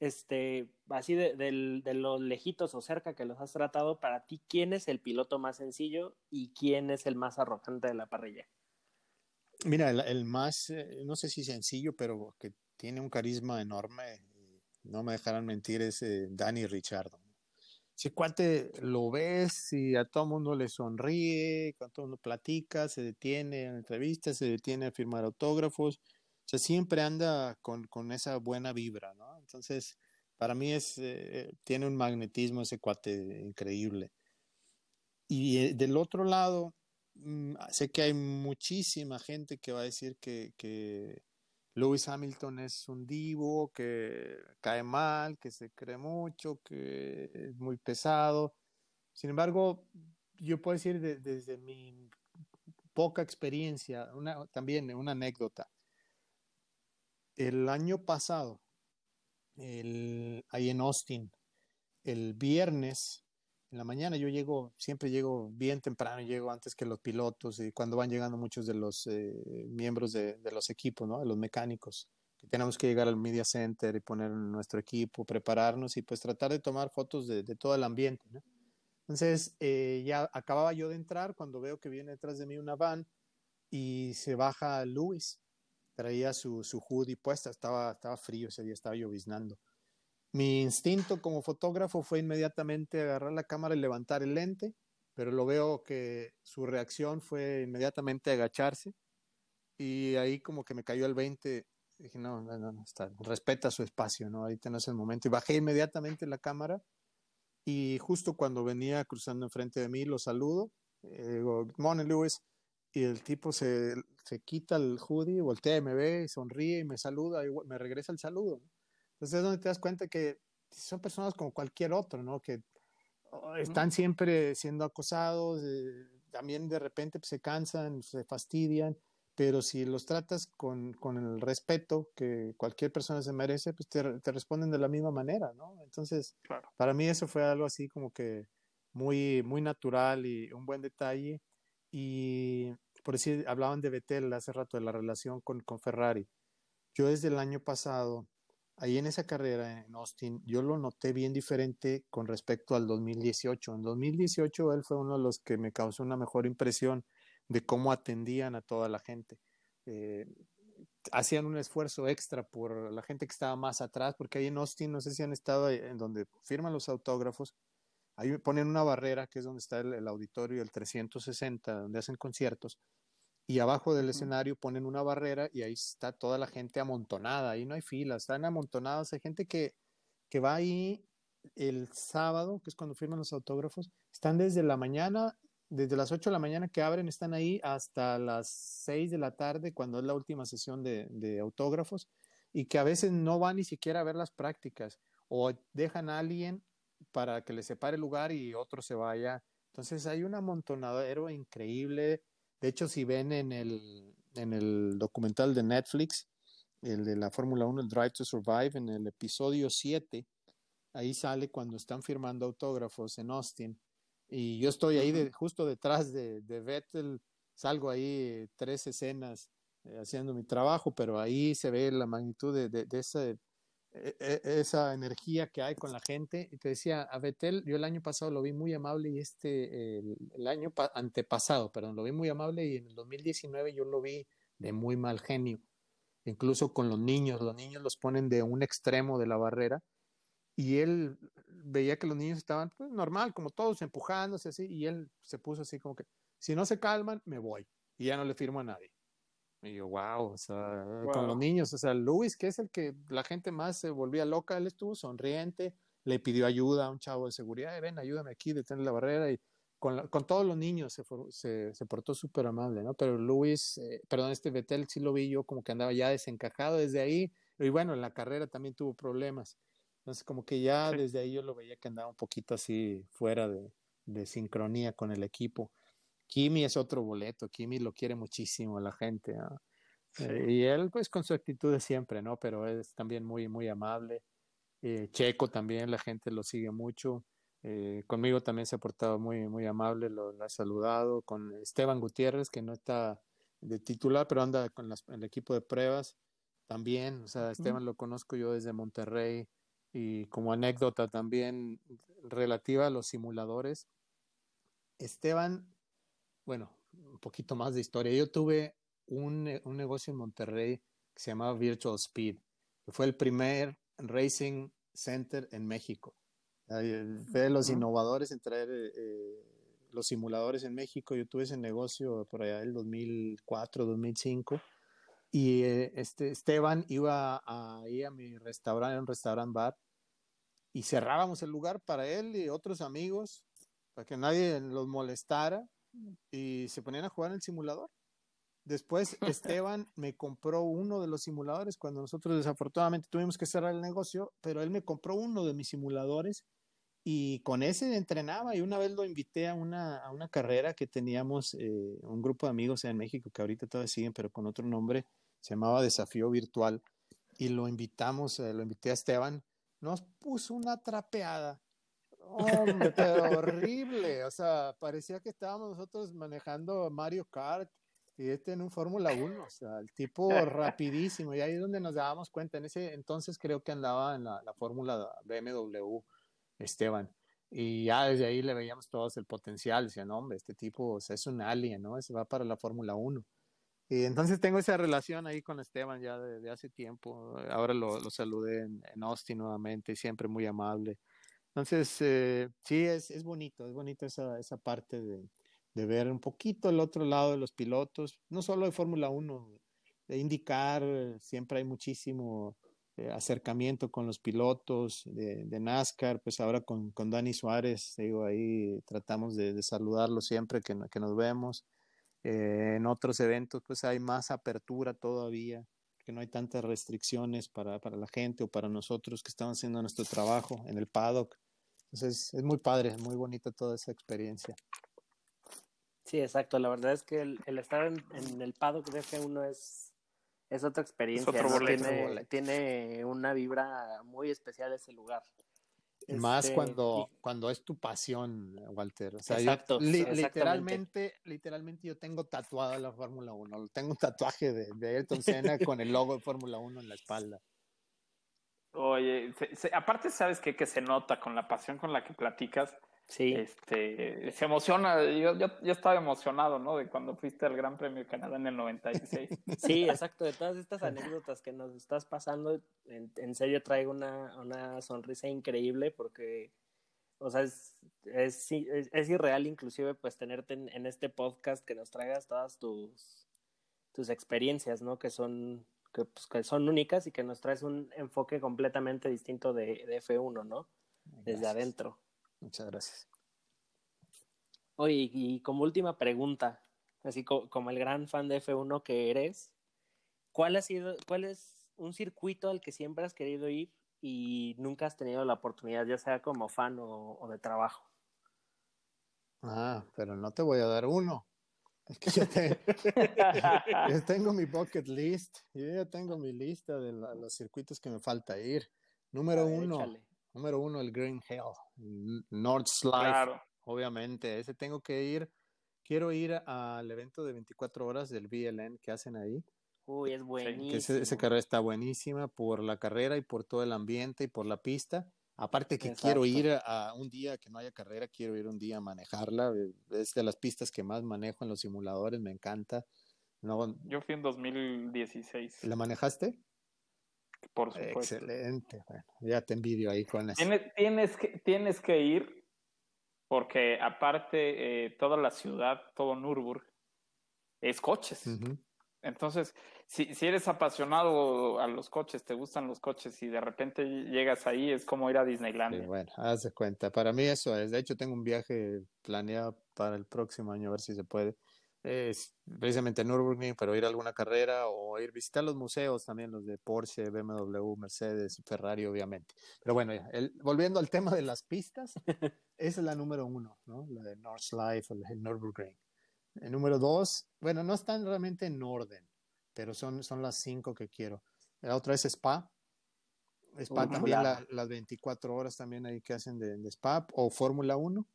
Speaker 1: Este, así de, de, los lejitos o cerca que los has tratado, para ti, ¿quién es el piloto más sencillo y quién es el más arrogante de la parrilla?
Speaker 3: Mira, el, más, eh, no sé si sencillo, pero que tiene un carisma enorme, no me dejarán mentir, es eh, Danny Richardo. Ese cuate lo ves y a todo mundo le sonríe, con todo mundo platica, se detiene en entrevistas, se detiene a firmar autógrafos, o sea, siempre anda con, con esa buena vibra, ¿no? Entonces, para mí es, eh, tiene un magnetismo ese cuate increíble. Y eh, del otro lado, mm, sé que hay muchísima gente que va a decir que, que Lewis Hamilton es un divo, que cae mal, que se cree mucho, que es muy pesado. Sin embargo, yo puedo decir desde mi poca experiencia, también una anécdota. El año pasado, ahí en Austin, el viernes en la mañana yo llego, siempre llego bien temprano, llego antes que los pilotos y cuando van llegando muchos de los eh, miembros de, los equipos, ¿no? De los mecánicos, que tenemos que llegar al media center y poner nuestro equipo, prepararnos y pues tratar de tomar fotos de, todo el ambiente. Entonces eh, ya acababa yo de entrar cuando veo que viene detrás de mí una van y se baja Luis, traía su, su hoodie puesta, estaba, estaba frío ese día, estaba lloviznando mi instinto como fotógrafo fue inmediatamente agarrar la cámara y levantar el lente, pero lo veo que su reacción fue inmediatamente agacharse y ahí como que me cayó el 20. Dije, no, no, no, está, respeta su espacio, ¿no? Ahorita no es el momento. Y bajé inmediatamente la cámara y justo cuando venía cruzando enfrente de mí lo saludo. Eh, digo, Good morning, Lewis. Y el tipo se, se quita el hoodie, voltea y me ve, sonríe y me saluda y me regresa el saludo. Entonces es donde te das cuenta que son personas como cualquier otro, ¿no? Que oh, están siempre siendo acosados, eh, también de repente pues, se cansan, se fastidian, pero si los tratas con, con, el respeto que cualquier persona se merece, pues te, te responden de la misma manera, ¿no? Entonces, para mí eso fue algo así como que muy, muy natural y un buen detalle. Y por decir, hablaban de Betel hace rato, de la relación con, con Ferrari. Yo desde el año pasado ahí en esa carrera en Austin, yo lo noté bien diferente con respecto al 2018. En 2018 él fue uno de los que me causó una mejor impresión de cómo atendían a toda la gente. Eh, hacían un esfuerzo extra por la gente que estaba más atrás, porque ahí en Austin, no sé si han estado en donde firman los autógrafos, ahí ponen una barrera que es donde está el, el auditorio, el 360, donde hacen conciertos, y abajo del escenario ponen una barrera y ahí está toda la gente amontonada, ahí no hay filas, están amontonados, hay gente que, que va ahí el sábado, que es cuando firman los autógrafos, están desde la mañana, desde las 8 de la mañana que abren, están ahí hasta las 6 de la tarde, cuando es la última sesión de, de autógrafos, y que a veces no van ni siquiera a ver las prácticas, o dejan a alguien para que le separe el lugar y otro se vaya. Entonces hay un amontonadero increíble de hecho, si ven en el, en el documental de Netflix, el de la Fórmula 1, el Drive to Survive, en el episodio 7, ahí sale cuando están firmando autógrafos en Austin. Y yo estoy ahí de, justo detrás de, de Vettel, salgo ahí tres escenas eh, haciendo mi trabajo, pero ahí se ve la magnitud de, de, de ese esa energía que hay con la gente. Y te decía, a Betel, yo el año pasado lo vi muy amable y este, el, año antepasado, perdón, lo vi muy amable y en el 2019 yo lo vi de muy mal genio. Incluso con los niños, los niños los ponen de un extremo de la barrera y él veía que los niños estaban pues, normal, como todos, empujándose así, y él se puso así como que, si no se calman, me voy. Y ya no le firmo a nadie. Y yo, wow, o sea, con los niños, o sea, Luis, que es el que la gente más se volvía loca, él estuvo sonriente, le pidió ayuda a un chavo de seguridad, ven, ayúdame aquí, detener la barrera, y con, con todos los niños se, se, se portó súper amable, ¿no? Pero Luis, eh, perdón, este Betel sí lo vi yo como que andaba ya desencajado desde ahí, y bueno, en la carrera también tuvo problemas, entonces como que ya desde ahí yo lo veía que andaba un poquito así fuera de, de sincronía con el equipo. Kimi es otro boleto, Kimi lo quiere muchísimo la gente. Eh, y él, pues, con su actitud de siempre, ¿no? Pero es también muy, muy amable. Eh, Checo también, la gente lo sigue mucho. Eh, conmigo también se ha portado muy, muy amable, lo, ha saludado. Con Esteban Gutiérrez, que no está de titular, pero anda con el equipo de pruebas también. O sea, Esteban lo conozco yo desde Monterrey. Y como anécdota también relativa a los simuladores, Esteban bueno, un poquito más de historia. Yo tuve un, un negocio en Monterrey que se llamaba Virtual Speed, que fue el primer racing center en México. Fue de los innovadores en traer eh, los simuladores en México. Yo tuve ese negocio por allá del 2004, 2005. Y eh, este, Esteban iba ahí a mi restaurante, un restaurant bar, y cerrábamos el lugar para él y otros amigos, para que nadie los molestara, y se ponían a jugar en el simulador. Después Esteban me compró uno de los simuladores cuando nosotros desafortunadamente tuvimos que cerrar el negocio, pero él me compró uno de mis simuladores y con ese entrenaba y una vez lo invité a una, a una carrera que teníamos eh, un grupo de amigos en México que ahorita todavía siguen, pero con otro nombre, se llamaba Desafío Virtual y lo invitamos, eh, lo invité a Esteban, nos puso una trapeada. Hombre, horrible, o sea, parecía que estábamos nosotros manejando Mario Kart y este en un Fórmula 1, o sea, el tipo rapidísimo, y ahí es donde nos dábamos cuenta, en ese entonces creo que andaba en la, la Fórmula BMW Esteban. Y ya desde ahí le veíamos todos el potencial. Decían, hombre, este tipo es un alien, ¿no? Se va para la Fórmula 1. Y entonces tengo esa relación ahí con Esteban ya de, hace tiempo. Ahora lo, lo saludé en, Austin nuevamente, siempre muy amable. Entonces, eh, sí, es, es bonito, es bonito esa, esa parte de, de ver un poquito el otro lado de los pilotos, no solo de Fórmula 1, de indicar, siempre hay muchísimo eh, acercamiento con los pilotos de, NASCAR, pues ahora con, con, Dani Suárez, digo, ahí tratamos de, saludarlo siempre que, que nos vemos. Eh, en otros eventos, pues hay más apertura todavía, que no hay tantas restricciones para, para, la gente o para nosotros que estamos haciendo nuestro trabajo en el paddock. Entonces es muy padre, muy bonita toda esa experiencia.
Speaker 1: Sí, exacto. La verdad es que el, estar en, en, el paddock de F1 es es otra experiencia. tiene, una vibra muy especial ese lugar.
Speaker 3: Más este, cuando, cuando es tu pasión, Walter. O sea, Exacto, literalmente, literalmente yo tengo tatuada la Fórmula 1. Tengo un tatuaje de, de Ayrton Senna con el logo de Fórmula 1 en la espalda.
Speaker 2: Oye, aparte sabes que, que se nota con la pasión con la que platicas, Sí. Este, se emociona, yo, yo, estaba emocionado, ¿no? De cuando fuiste al Gran Premio de Canadá en el 96.
Speaker 1: Sí, exacto, de todas estas anécdotas que nos estás pasando, en, serio traigo una, una, sonrisa increíble porque, o sea, es, es, es, irreal inclusive pues tenerte en, este podcast que nos traigas todas tus, tus experiencias, ¿no? Que son, que, pues, que son únicas y que nos traes un enfoque completamente distinto de, de F1, ¿no? Desde adentro.
Speaker 3: Muchas gracias.
Speaker 1: Oye, y como última pregunta, así como el gran fan de F1 que eres, ¿cuál ha sido, cuál es un circuito al que siempre has querido ir y nunca has tenido la oportunidad, ya sea como fan o, de trabajo?
Speaker 3: Ah, pero no te voy a dar uno. Es que yo, tengo mi bucket list, yo ya tengo mi lista de los circuitos que me falta ir. Número uno, Número uno, el Green Hill, North Slide, obviamente. Ese tengo que ir. Quiero ir al evento de 24 horas del BLN que hacen ahí.
Speaker 1: Uy, es buenísimo.
Speaker 3: ese, carrera está buenísima por la carrera y por todo el ambiente y por la pista. Aparte que quiero ir a, un día que no haya carrera, quiero ir un día a manejarla. Es de las pistas que más manejo en los simuladores, me encanta. No,
Speaker 2: Yo fui en 2016.
Speaker 3: ¿La manejaste?
Speaker 2: Por supuesto.
Speaker 3: Excelente. Bueno, ya te envidio ahí con eso.
Speaker 2: Tienes, que, tienes que ir porque aparte eh, toda la ciudad, todo Nürburg, es coches. Entonces, si, si, eres apasionado a los coches, te gustan los coches y de repente llegas ahí, es como ir a Disneyland.
Speaker 3: bueno, haz de cuenta. Para mí eso es. De hecho, tengo un viaje planeado para el próximo año, a ver si se puede es precisamente Nürburgring, pero ir a alguna carrera o ir a visitar los museos también, los de Porsche, BMW, Mercedes, Ferrari, obviamente. Pero bueno, volviendo al tema de las pistas, esa es la número uno, ¿no? La de Nordschleife o el Nürburgring. El número dos, bueno, no están realmente en orden, pero son, son las cinco que quiero. La otra es Spa. Spa también, las 24 horas también ahí que hacen de, de Spa o Fórmula 1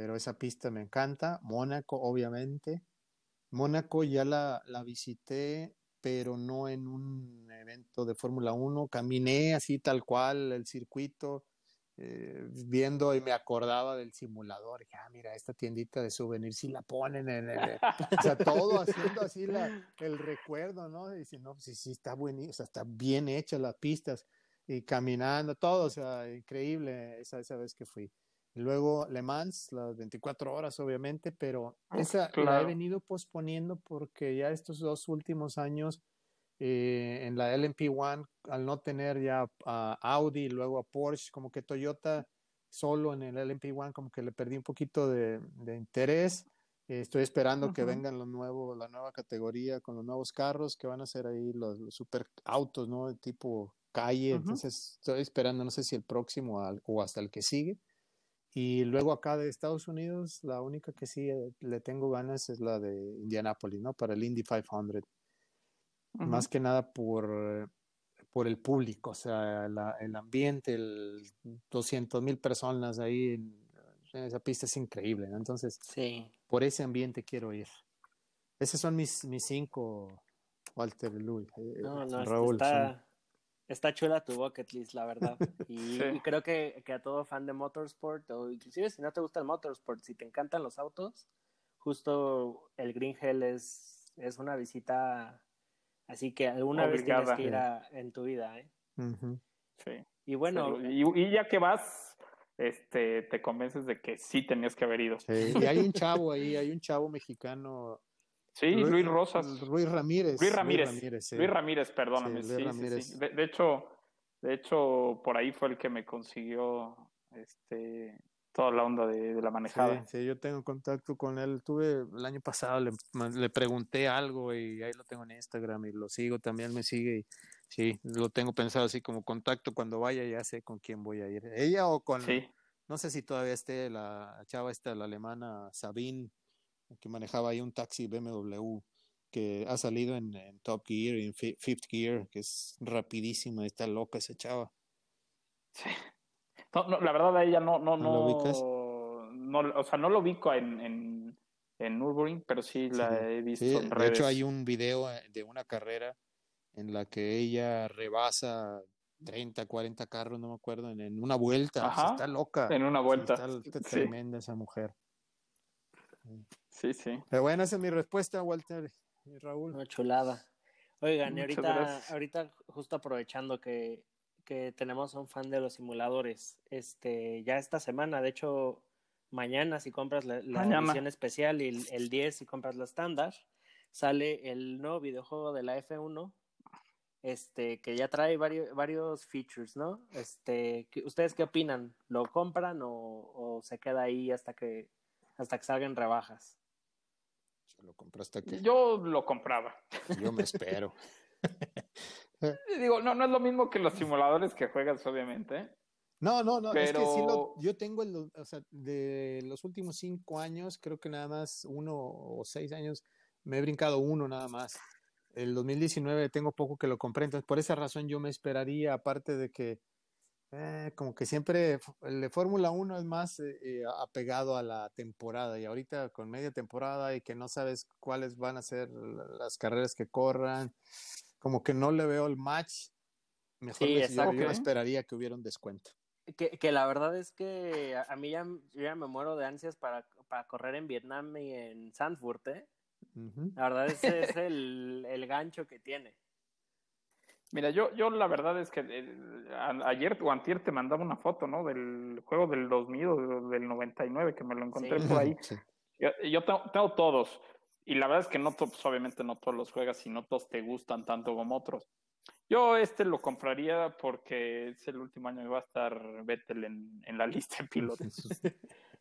Speaker 3: pero esa pista me encanta. Mónaco, obviamente. Mónaco ya la, la visité, pero no en un evento de Fórmula 1. Caminé así tal cual el circuito, eh, viendo y me acordaba del simulador. Dije, ah, mira, esta tiendita de souvenirs si la ponen en el... o sea, todo haciendo así el recuerdo, ¿no? Y si no, sí, sí, está buenísimo, o está bien hecha las pistas. y caminando, todo, o sea, increíble esa, esa vez que fui. Luego Le Mans, las 24 horas, obviamente, pero esa la he venido posponiendo porque ya estos dos últimos años eh, en la LMP1, al no tener ya a Audi luego a Porsche, como que Toyota solo en el LMP1, como que le perdí un poquito de, interés. Eh, estoy esperando que vengan los nuevos, la nueva categoría con los nuevos carros que van a ser ahí los, super autos, ¿no? De tipo calle. Entonces estoy esperando, no sé si el próximo o hasta el que sigue. Y luego acá de Estados Unidos, la única que sí eh, le tengo ganas es la de Indianapolis, ¿no? Para el Indy 500. Más que nada por, por el público, o sea, el ambiente, el 200 mil personas ahí en, esa pista es increíble, ¿no? Entonces,
Speaker 1: sí.
Speaker 3: por ese ambiente quiero ir. Esos son mis, mis cinco, Walter Luis.
Speaker 1: Eh, no, no, Raúl. Está, está chula tu bucket list, la verdad. Y, creo que, que, a todo fan de motorsport, o inclusive si no te gusta el motorsport, si te encantan los autos, justo el Green Hell es, es una visita así que alguna vez tienes que ir a, en tu vida, ¿eh?
Speaker 2: Sí.
Speaker 1: Y bueno.
Speaker 2: Y, ya que vas, este, te convences de que sí tenías que haber ido.
Speaker 3: Sí. Y hay un chavo ahí, hay un chavo mexicano
Speaker 2: Sí, Luis, Rosas.
Speaker 3: Luis Ramírez.
Speaker 2: Luis Ramírez. Luis Ramírez, perdóname. Sí, sí, de, hecho, de hecho, por ahí fue el que me consiguió este toda la onda de, la manejada.
Speaker 3: Sí, yo tengo contacto con él. Tuve el año pasado, le, le, pregunté algo y ahí lo tengo en Instagram y lo sigo, también me sigue y sí, lo tengo pensado así como contacto cuando vaya, ya sé con quién voy a ir. Ella o con, no sé si todavía esté la chava esta, la alemana Sabine, que manejaba ahí un taxi BMW que ha salido en, Top Gear, en Fifth Gear, que es rapidísima, está loca esa chava.
Speaker 2: Sí. No, la verdad a ella no, no, no, ¿No, o sea, no lo ubico en, en, en pero sí la he visto en redes.
Speaker 3: De hecho, hay un video eh, de una carrera en la que ella rebasa 30, 40 carros, no me acuerdo, en, una vuelta. está loca.
Speaker 2: En una vuelta.
Speaker 3: Está, tremenda esa mujer.
Speaker 2: Sí, sí.
Speaker 3: Pero bueno, esa es mi respuesta, Walter y Raúl.
Speaker 1: Una chulada. Oigan, y ahorita, ahorita justo aprovechando que, que tenemos un fan de los simuladores, este, ya esta semana, de hecho, mañana si compras la, edición especial y el, 10 si compras la estándar, sale el nuevo videojuego de la F1 este que ya trae varios varios features, ¿no? Este, ¿ustedes qué opinan? ¿Lo compran o, o, se queda ahí hasta que hasta que salgan rebajas?
Speaker 3: Lo compraste aquí.
Speaker 2: Yo lo compraba.
Speaker 3: Yo me espero.
Speaker 2: Digo, no, no es lo mismo que los simuladores que juegas, obviamente.
Speaker 3: No, no, no, es que sí lo, yo tengo, el, o sea, de los últimos cinco años, creo que nada más uno o seis años, me he brincado uno nada más. El 2019 tengo poco que lo compré, entonces por esa razón yo me esperaría, aparte de que eh, como que siempre el de Fórmula 1 es más eh, eh, apegado a la temporada y ahorita con media temporada y que no sabes cuáles van a ser las carreras que corran, como que no le veo el match. Mejor yo, esperaría que hubiera un descuento.
Speaker 1: Que, que la verdad es que a, mí ya, ya me muero de ansias para, para correr en Vietnam y en Sanford, ¿eh? La verdad ese es el, el gancho que tiene.
Speaker 2: Mira, yo, yo la verdad es que eh, ayer o antier te mandaba una foto, ¿no? Del juego del 2000 o del 99, que me lo encontré por ahí. Yo, tengo, todos. Y la verdad es que no todos, obviamente no todos los juegas y no todos te gustan tanto como otros. Yo este lo compraría porque es el último año que va a estar Vettel en, en la lista de pilotos.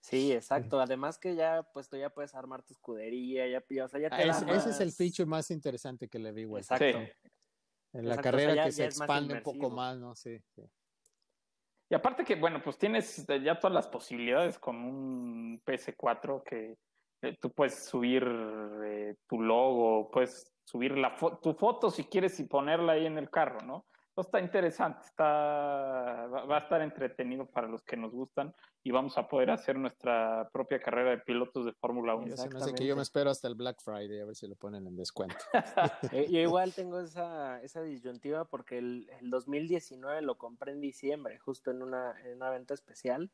Speaker 1: Sí, exacto. Además que ya, pues tú ya puedes armar tu escudería, ya, o sea, ya
Speaker 3: ah, Ese es el feature más interesante que le digo. Exacto. En la carrera que se expande un poco más, ¿no? Sí,
Speaker 2: Y aparte que, bueno, pues tienes ya todas las posibilidades con un PS4 que tú puedes subir eh, tu logo, puedes subir la tu foto si quieres y ponerla ahí en el carro, ¿no? Está interesante, está, va, a estar entretenido para los que nos gustan y vamos a poder hacer nuestra propia carrera de pilotos de Fórmula 1.
Speaker 3: que yo me espero hasta el Black Friday a ver si lo ponen en descuento.
Speaker 1: Eh, yo igual tengo esa, esa disyuntiva porque el, el, 2019 lo compré en diciembre, justo en una, en una venta especial.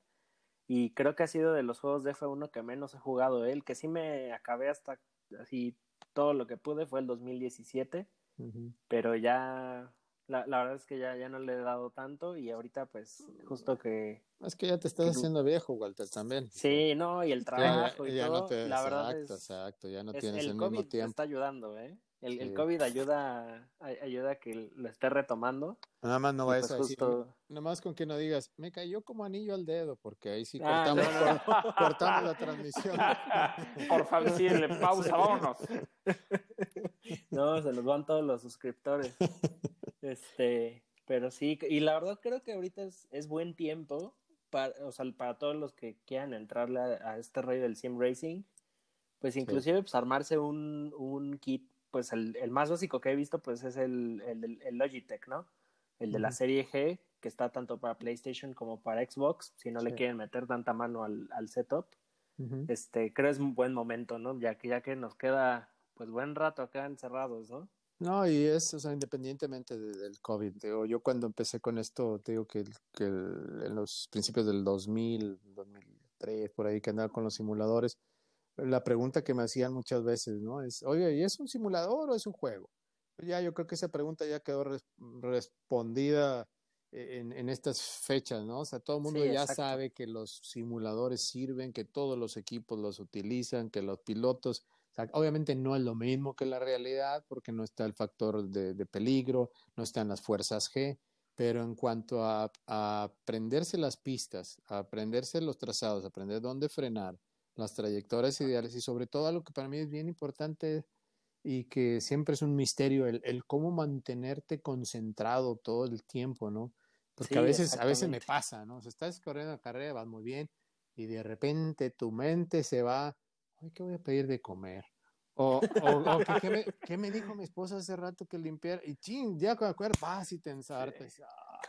Speaker 1: Y creo que ha sido de los juegos de F1 que menos he jugado. El que sí me acabé hasta así todo lo que pude fue el 2017. Pero ya La, la, verdad es que ya, ya no le he dado tanto y ahorita pues justo que...
Speaker 3: Es que ya te estás haciendo viejo, Walter, también.
Speaker 1: Sí, no, y el trabajo y todo, la
Speaker 3: exacto,
Speaker 1: verdad es...
Speaker 3: Exacto, ya no tienes
Speaker 1: el,
Speaker 3: el
Speaker 1: COVID
Speaker 3: mismo tiempo.
Speaker 1: está ayudando, ¿eh? El, el, COVID ayuda, ayuda a que lo esté retomando.
Speaker 3: Nada más no vayas
Speaker 1: pues
Speaker 3: a decir,
Speaker 1: justo...
Speaker 3: nada más con que no digas, me cayó como anillo al dedo, porque ahí sí
Speaker 1: Ah,
Speaker 3: cortamos,
Speaker 1: no, no.
Speaker 3: cor- cortamos la transmisión.
Speaker 2: Por favor, sí, le pausa, vámonos.
Speaker 1: No, se nos van todos los suscriptores. Este, pero sí, y la verdad creo que ahorita es, es buen tiempo para, o sea, para todos los que quieran entrarle a, a este rollo del sim racing, pues inclusive pues armarse un, un kit, pues el, el más básico que he visto pues es el, el, el Logitech, ¿no? El de la serie G, que está tanto para PlayStation como para Xbox, si no le quieren meter tanta mano al, al setup. Este, creo es un buen momento, ¿no? Ya que ya que nos queda pues buen rato acá encerrados, ¿no?
Speaker 3: No, y es, o sea, independientemente de- del COVID, digo, yo cuando empecé con esto, te digo que, que el- en los principios del 2000, 2003, por ahí que andaba con los simuladores, la pregunta que me hacían muchas veces, ¿no? Es, oye, ¿y es un simulador o es un juego? Ya, yo creo que esa pregunta ya quedó res- respondida en, en estas fechas, ¿no? O sea, todo el mundo
Speaker 1: Sí,
Speaker 3: ya
Speaker 1: exacto.
Speaker 3: sabe que los simuladores sirven, que todos los equipos los utilizan, que los pilotos sea, obviamente no es lo mismo que la realidad porque no está el factor de, de peligro, no están las fuerzas G, pero en cuanto a, a aprenderse las pistas, a aprenderse los trazados, a aprender dónde frenar, las trayectorias ideales y sobre todo algo que para mí es bien importante y que siempre es un misterio, el, el cómo mantenerte concentrado todo el tiempo, ¿no? Porque
Speaker 1: Sí,
Speaker 3: a veces, a veces me pasa, ¿no? O sea, estás corriendo la carrera, vas muy bien y de repente tu mente se va Ay, ¿qué voy a pedir de comer? O, o, o que, ¿qué, me, qué me dijo mi esposa hace rato que limpiar? Y ching, ya con acuerdo, vas y te ensartas. Ah,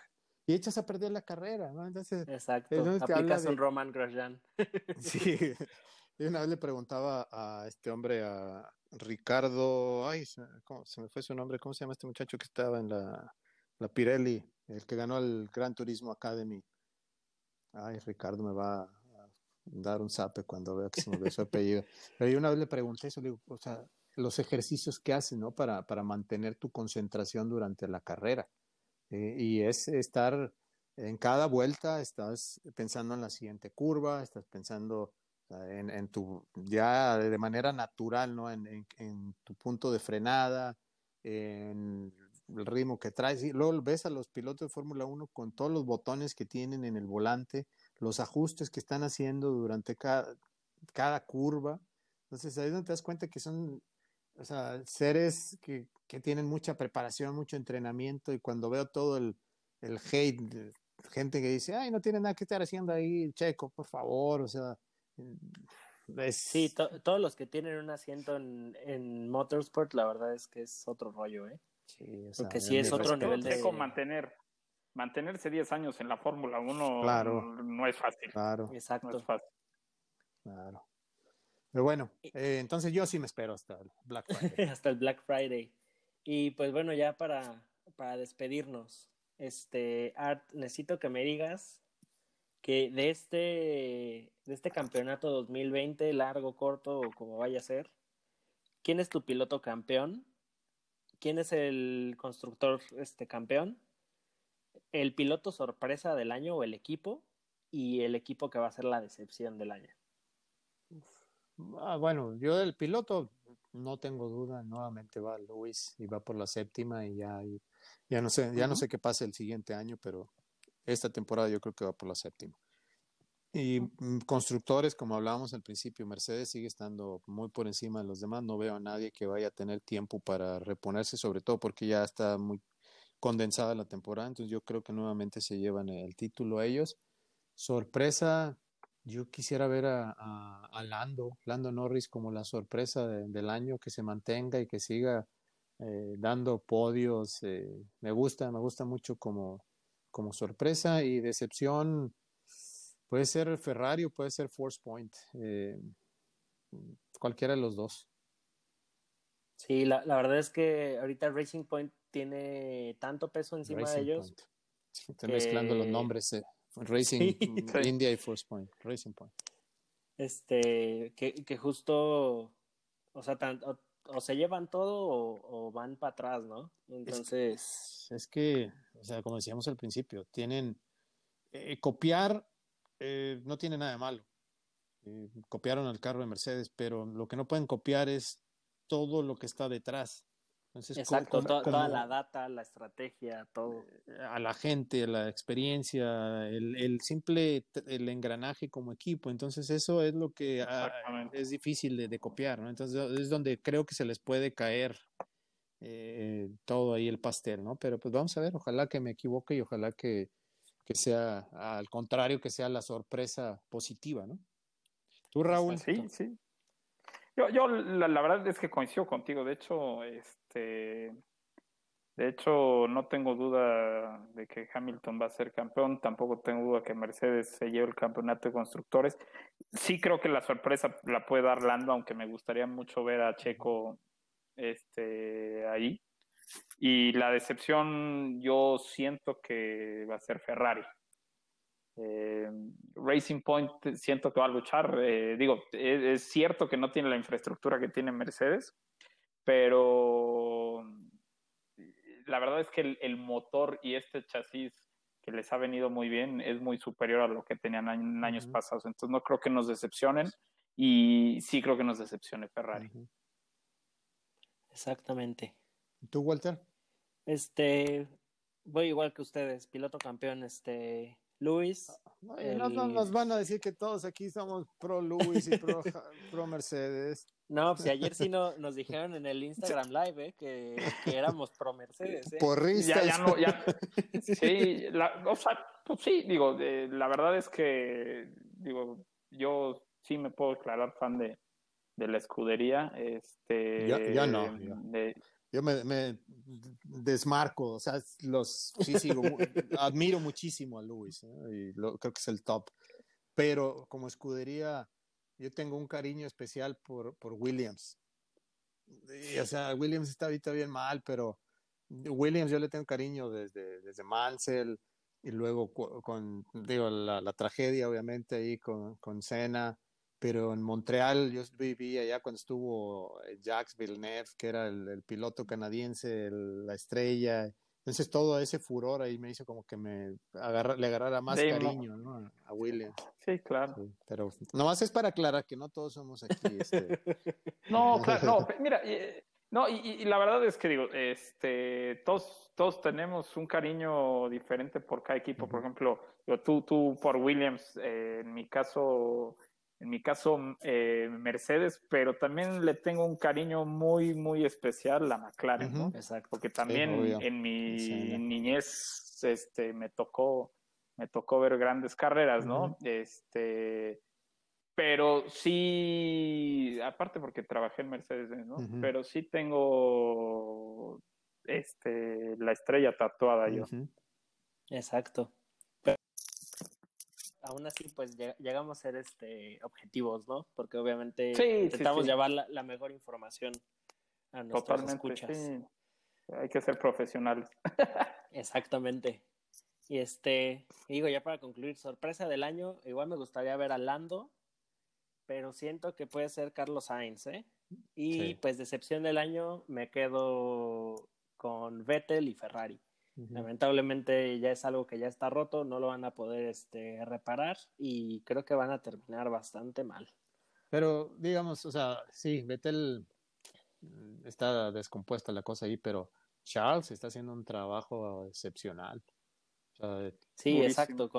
Speaker 3: y echas a perder la carrera, ¿no? Entonces,
Speaker 1: Exacto.
Speaker 3: Entonces
Speaker 1: Aplicas
Speaker 3: de-
Speaker 1: un Roman Grosjean.
Speaker 3: sí. Y una vez le preguntaba a este hombre, a Ricardo, ay, se, ¿cómo- se me fue su nombre, ¿cómo se llama este muchacho que estaba en la, la Pirelli, el que ganó el Gran Turismo Academy? Ay, Ricardo me va dar un zape cuando vea que se me su apellido. Pero yo una vez le pregunté eso, le digo, o sea, los ejercicios que haces, ¿no? Para, para mantener tu concentración durante la carrera. Eh, y es estar en cada vuelta, estás pensando en la siguiente curva, estás pensando en tu, ya de manera natural, ¿no? En, en- en tu punto de frenada, en el ritmo que traes. Y luego ves a los pilotos de Fórmula 1 con todos los botones que tienen en el volante, los ajustes que están haciendo durante cada, cada curva. Entonces ahí es donde te das cuenta que son o sea, seres que, que tienen mucha preparación, mucho entrenamiento y cuando veo todo el, el hate, de gente que dice, ay, no tiene nada que estar haciendo ahí, Checo, por favor, o sea, es...
Speaker 1: Sí, to- todos los que tienen un asiento en, en Motorsport, la verdad es que es otro rollo, ¿eh?
Speaker 3: Sí, o sea,
Speaker 1: Porque sí es otro nivel de-
Speaker 2: Checo, mantener, mantenerse 10 años en la Fórmula 1
Speaker 3: Claro.
Speaker 2: no es fácil.
Speaker 3: Claro,
Speaker 2: No
Speaker 1: Exacto.
Speaker 2: es fácil.
Speaker 3: claro. Pero bueno, eh, entonces yo sí me espero hasta el Black Friday.
Speaker 1: Hasta el Black Friday. Y pues bueno, ya para, para despedirnos, este, Art, necesito que me digas que de este, de este campeonato 2020, largo, corto o como vaya a ser, ¿quién es tu piloto campeón? ¿Quién es el constructor este, campeón? ¿El piloto sorpresa del año o el equipo? Y el equipo que va a ser la decepción del año.
Speaker 3: Ah, bueno, yo del piloto no tengo duda, nuevamente va Luis y va por la séptima y ya, y- ya no sé, ya no
Speaker 1: Ujú.
Speaker 3: sé qué pasa el siguiente año, pero esta temporada yo creo que va por la séptima. Y mm, constructores, como hablábamos al principio, Mercedes sigue estando muy por encima de los demás. No veo a nadie que vaya a tener tiempo para reponerse, sobre todo porque ya está muy condensada la temporada. Entonces yo creo que nuevamente se llevan el título ellos. Sorpresa, yo quisiera ver a, a- Lando, Lando Norris como la sorpresa de- del año, que se mantenga y que siga eh, dando podios. eh, me gusta, me gusta mucho como, como sorpresa y decepción. Puede ser Ferrari o puede ser Force Point. eh, cualquiera de los dos.
Speaker 1: Sí, la, la verdad es que ahorita Racing Point tiene tanto peso encima
Speaker 3: Racing
Speaker 1: de ellos.
Speaker 3: Point. Mezclando los nombres. eh. Racing India y Force Point. Racing Point.
Speaker 1: Este, que, que justo, o sea, tan- o, o se llevan todo o, o van para atrás, ¿no? Entonces.
Speaker 3: Es que, o sea, como decíamos al principio, tienen eh, copiar eh, no tiene nada de malo. Copiaron el carro de Mercedes, pero lo que no pueden copiar es todo lo que está detrás.
Speaker 1: Exacto, toda la data, la estrategia, todo.
Speaker 3: A la gente, la experiencia, el, simple el engranaje como equipo. Entonces eso es lo que ah, es difícil de, copiar, ¿no? Entonces es donde creo que se les puede caer eh, todo ahí el pastel, ¿no? Pero pues vamos a ver, ojalá que me equivoque y ojalá que, que sea al contrario, que sea la sorpresa positiva, ¿no? ¿Tú, Raúl?
Speaker 2: Sí, sí. Yo, yo la, verdad es que coincido contigo. De hecho, este, de hecho, no tengo duda de que Hamilton va a ser campeón. Tampoco tengo duda que Mercedes se lleve el campeonato de constructores. Sí creo que la sorpresa la puede dar Lando, aunque me gustaría mucho ver a Checo este, ahí. Y la decepción yo siento que va a ser Ferrari. Eh, Racing Point siento que va a luchar. Eh, digo, es, cierto que no tiene la infraestructura que tiene Mercedes, pero la verdad es que el, motor y este chasis que les ha venido muy bien es muy superior a lo que tenían en años pasados. Entonces no creo que nos decepcionen y sí creo que nos decepcione Ferrari.
Speaker 1: Exactamente.
Speaker 3: ¿Tú, Walter?
Speaker 1: Este, voy igual que ustedes, piloto campeón, este, Luis.
Speaker 3: No, nos van a decir que todos aquí somos pro Luis y pro, pro Mercedes.
Speaker 1: No, pues ayer sí no, nos dijeron en el Instagram Live eh, que, que, éramos pro Mercedes. Eh.
Speaker 3: Porristas.
Speaker 2: Ya, ya no, ya. Sí, la, o sea, pues sí, digo, la verdad es que, digo, yo sí me puedo declarar fan de, de la escudería. Este,
Speaker 3: ya, no. Yo me, desmarco, o sea, los, sí sigo, admiro muchísimo a Luis y lo, creo que es el top, pero como escudería, yo tengo un cariño especial por, por Williams. o sea, Williams está ahorita bien mal, pero Williams yo le tengo cariño desde, desde Mansell y luego con, digo, la, la tragedia obviamente ahí con, con Senna pero en Montreal yo viví allá cuando estuvo eh, Jacques Villeneuve, que era el, piloto canadiense, la estrella. Entonces todo ese furor ahí me hizo como que me agarra, le agarrara más cariño ¿no? a Williams.
Speaker 2: Sí, claro.
Speaker 3: pero nomás es para aclarar que no todos somos aquí. Este...
Speaker 2: no, claro, no, mira, no, y, la verdad es que digo, este, todos, todos tenemos un cariño diferente por cada equipo. Por ejemplo, tú, tú por Williams, eh, en mi caso en mi caso eh, Mercedes, pero también le tengo un cariño muy, muy especial a McLaren, ¿no? Exacto. Porque también en mi niñez este, me tocó me tocó ver grandes carreras, ¿no? Este, pero sí, aparte porque trabajé en Mercedes, ¿no? Pero sí tengo este la estrella tatuada yo.
Speaker 1: Exacto aún así, pues llegamos a ser este objetivos, ¿no? Porque obviamente intentamos llevar la, mejor información a nuestros escuchas.
Speaker 2: Hay que ser profesionales.
Speaker 1: Exactamente. Y este, digo, ya para concluir, sorpresa del año, igual me gustaría ver a Lando, pero siento que puede ser Carlos Sainz, ¿eh? Y pues decepción del año, me quedo con Vettel y Ferrari. Lamentablemente ya es algo que ya está roto, no lo van a poder este, reparar y creo que van a terminar bastante mal.
Speaker 3: Pero digamos, o sea, sí, Vettel mm, está descompuesta la cosa ahí, pero Charles está haciendo un trabajo excepcional.
Speaker 1: sí, exacto,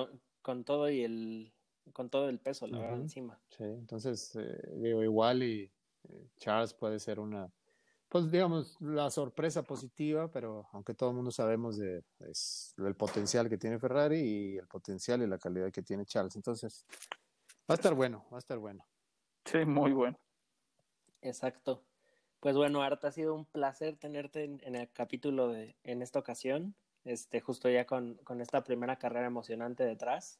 Speaker 1: con, todo y el con todo el peso, la verdad, encima.
Speaker 3: Sí, entonces eh, digo, igual y eh, Charles puede ser una pues digamos, la sorpresa positiva, pero aunque todo el mundo sabemos de, del potencial que tiene Ferrari y el potencial y la calidad que tiene Charles. Entonces, va a estar bueno, va a estar bueno.
Speaker 2: Sí, muy bueno.
Speaker 1: Exacto. Pues bueno, Arta, ha sido un placer tenerte en, el capítulo de, en esta ocasión, este, justo ya con, con esta primera carrera emocionante detrás.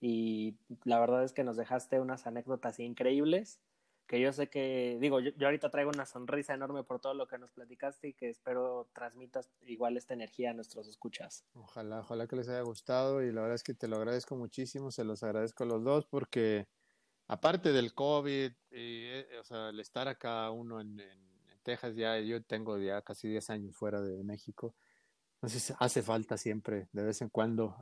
Speaker 1: Y la verdad es que nos dejaste unas anécdotas increíbles que yo sé que, digo, yo, ahorita traigo una sonrisa enorme por todo lo que nos platicaste y que espero transmitas igual esta energía a nuestros escuchas.
Speaker 3: Ojalá, ojalá que les haya gustado y la verdad es que te lo agradezco muchísimo, se los agradezco a los dos porque aparte del COVID, eh, o sea, el estar acá uno en, Texas, ya yo tengo ya casi 10 años fuera de México Entonces hace falta siempre, de vez en cuando,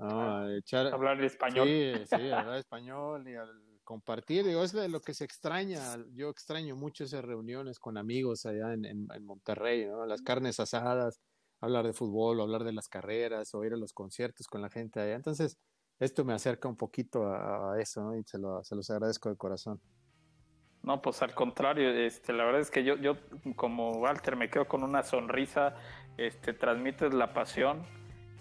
Speaker 2: echar, hablar español.
Speaker 3: Sí, sí, hablar español y al compartir. Digo, es lo que se extraña. Yo extraño mucho esas reuniones con amigos allá en, en, Monterrey, ¿no? Las carnes asadas, hablar de fútbol, hablar de las carreras, o ir a los conciertos con la gente allá. Entonces, esto me acerca un poquito a, eso, ¿no? Y se, lo, se los agradezco de corazón.
Speaker 2: No, pues al contrario, este, la verdad es que yo, yo como Walter me quedo con una sonrisa, este, transmites la pasión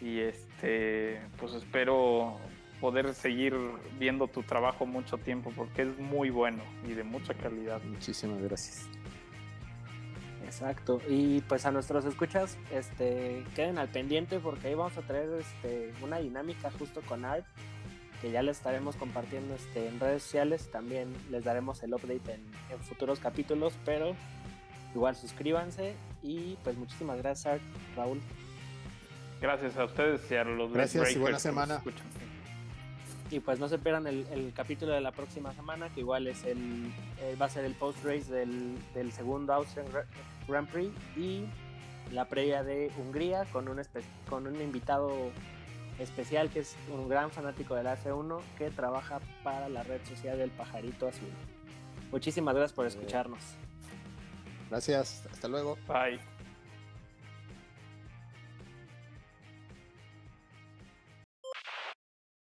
Speaker 2: y este, pues espero poder seguir viendo tu trabajo mucho tiempo porque es muy bueno y de mucha calidad.
Speaker 3: Muchísimas gracias.
Speaker 1: Exacto. Y pues a nuestros escuchas, este, queden al pendiente porque ahí vamos a traer este, una dinámica justo con Art que ya les estaremos compartiendo este, en redes sociales. También les daremos el update en, en futuros capítulos, pero igual suscríbanse y pues muchísimas gracias Art, Raúl.
Speaker 2: Gracias a ustedes y a los
Speaker 3: Gracias y buena semana.
Speaker 1: Y pues no se pierdan el, capítulo de la próxima semana, que igual es el, eh, va a ser el post race del, del, segundo Austrian Grand Prix y la previa de Hungría con un, con un invitado especial que es un gran fanático de la F1 que trabaja para la red social del Pajarito Azul. Muchísimas gracias por escucharnos.
Speaker 3: Gracias, hasta luego.
Speaker 2: Bye.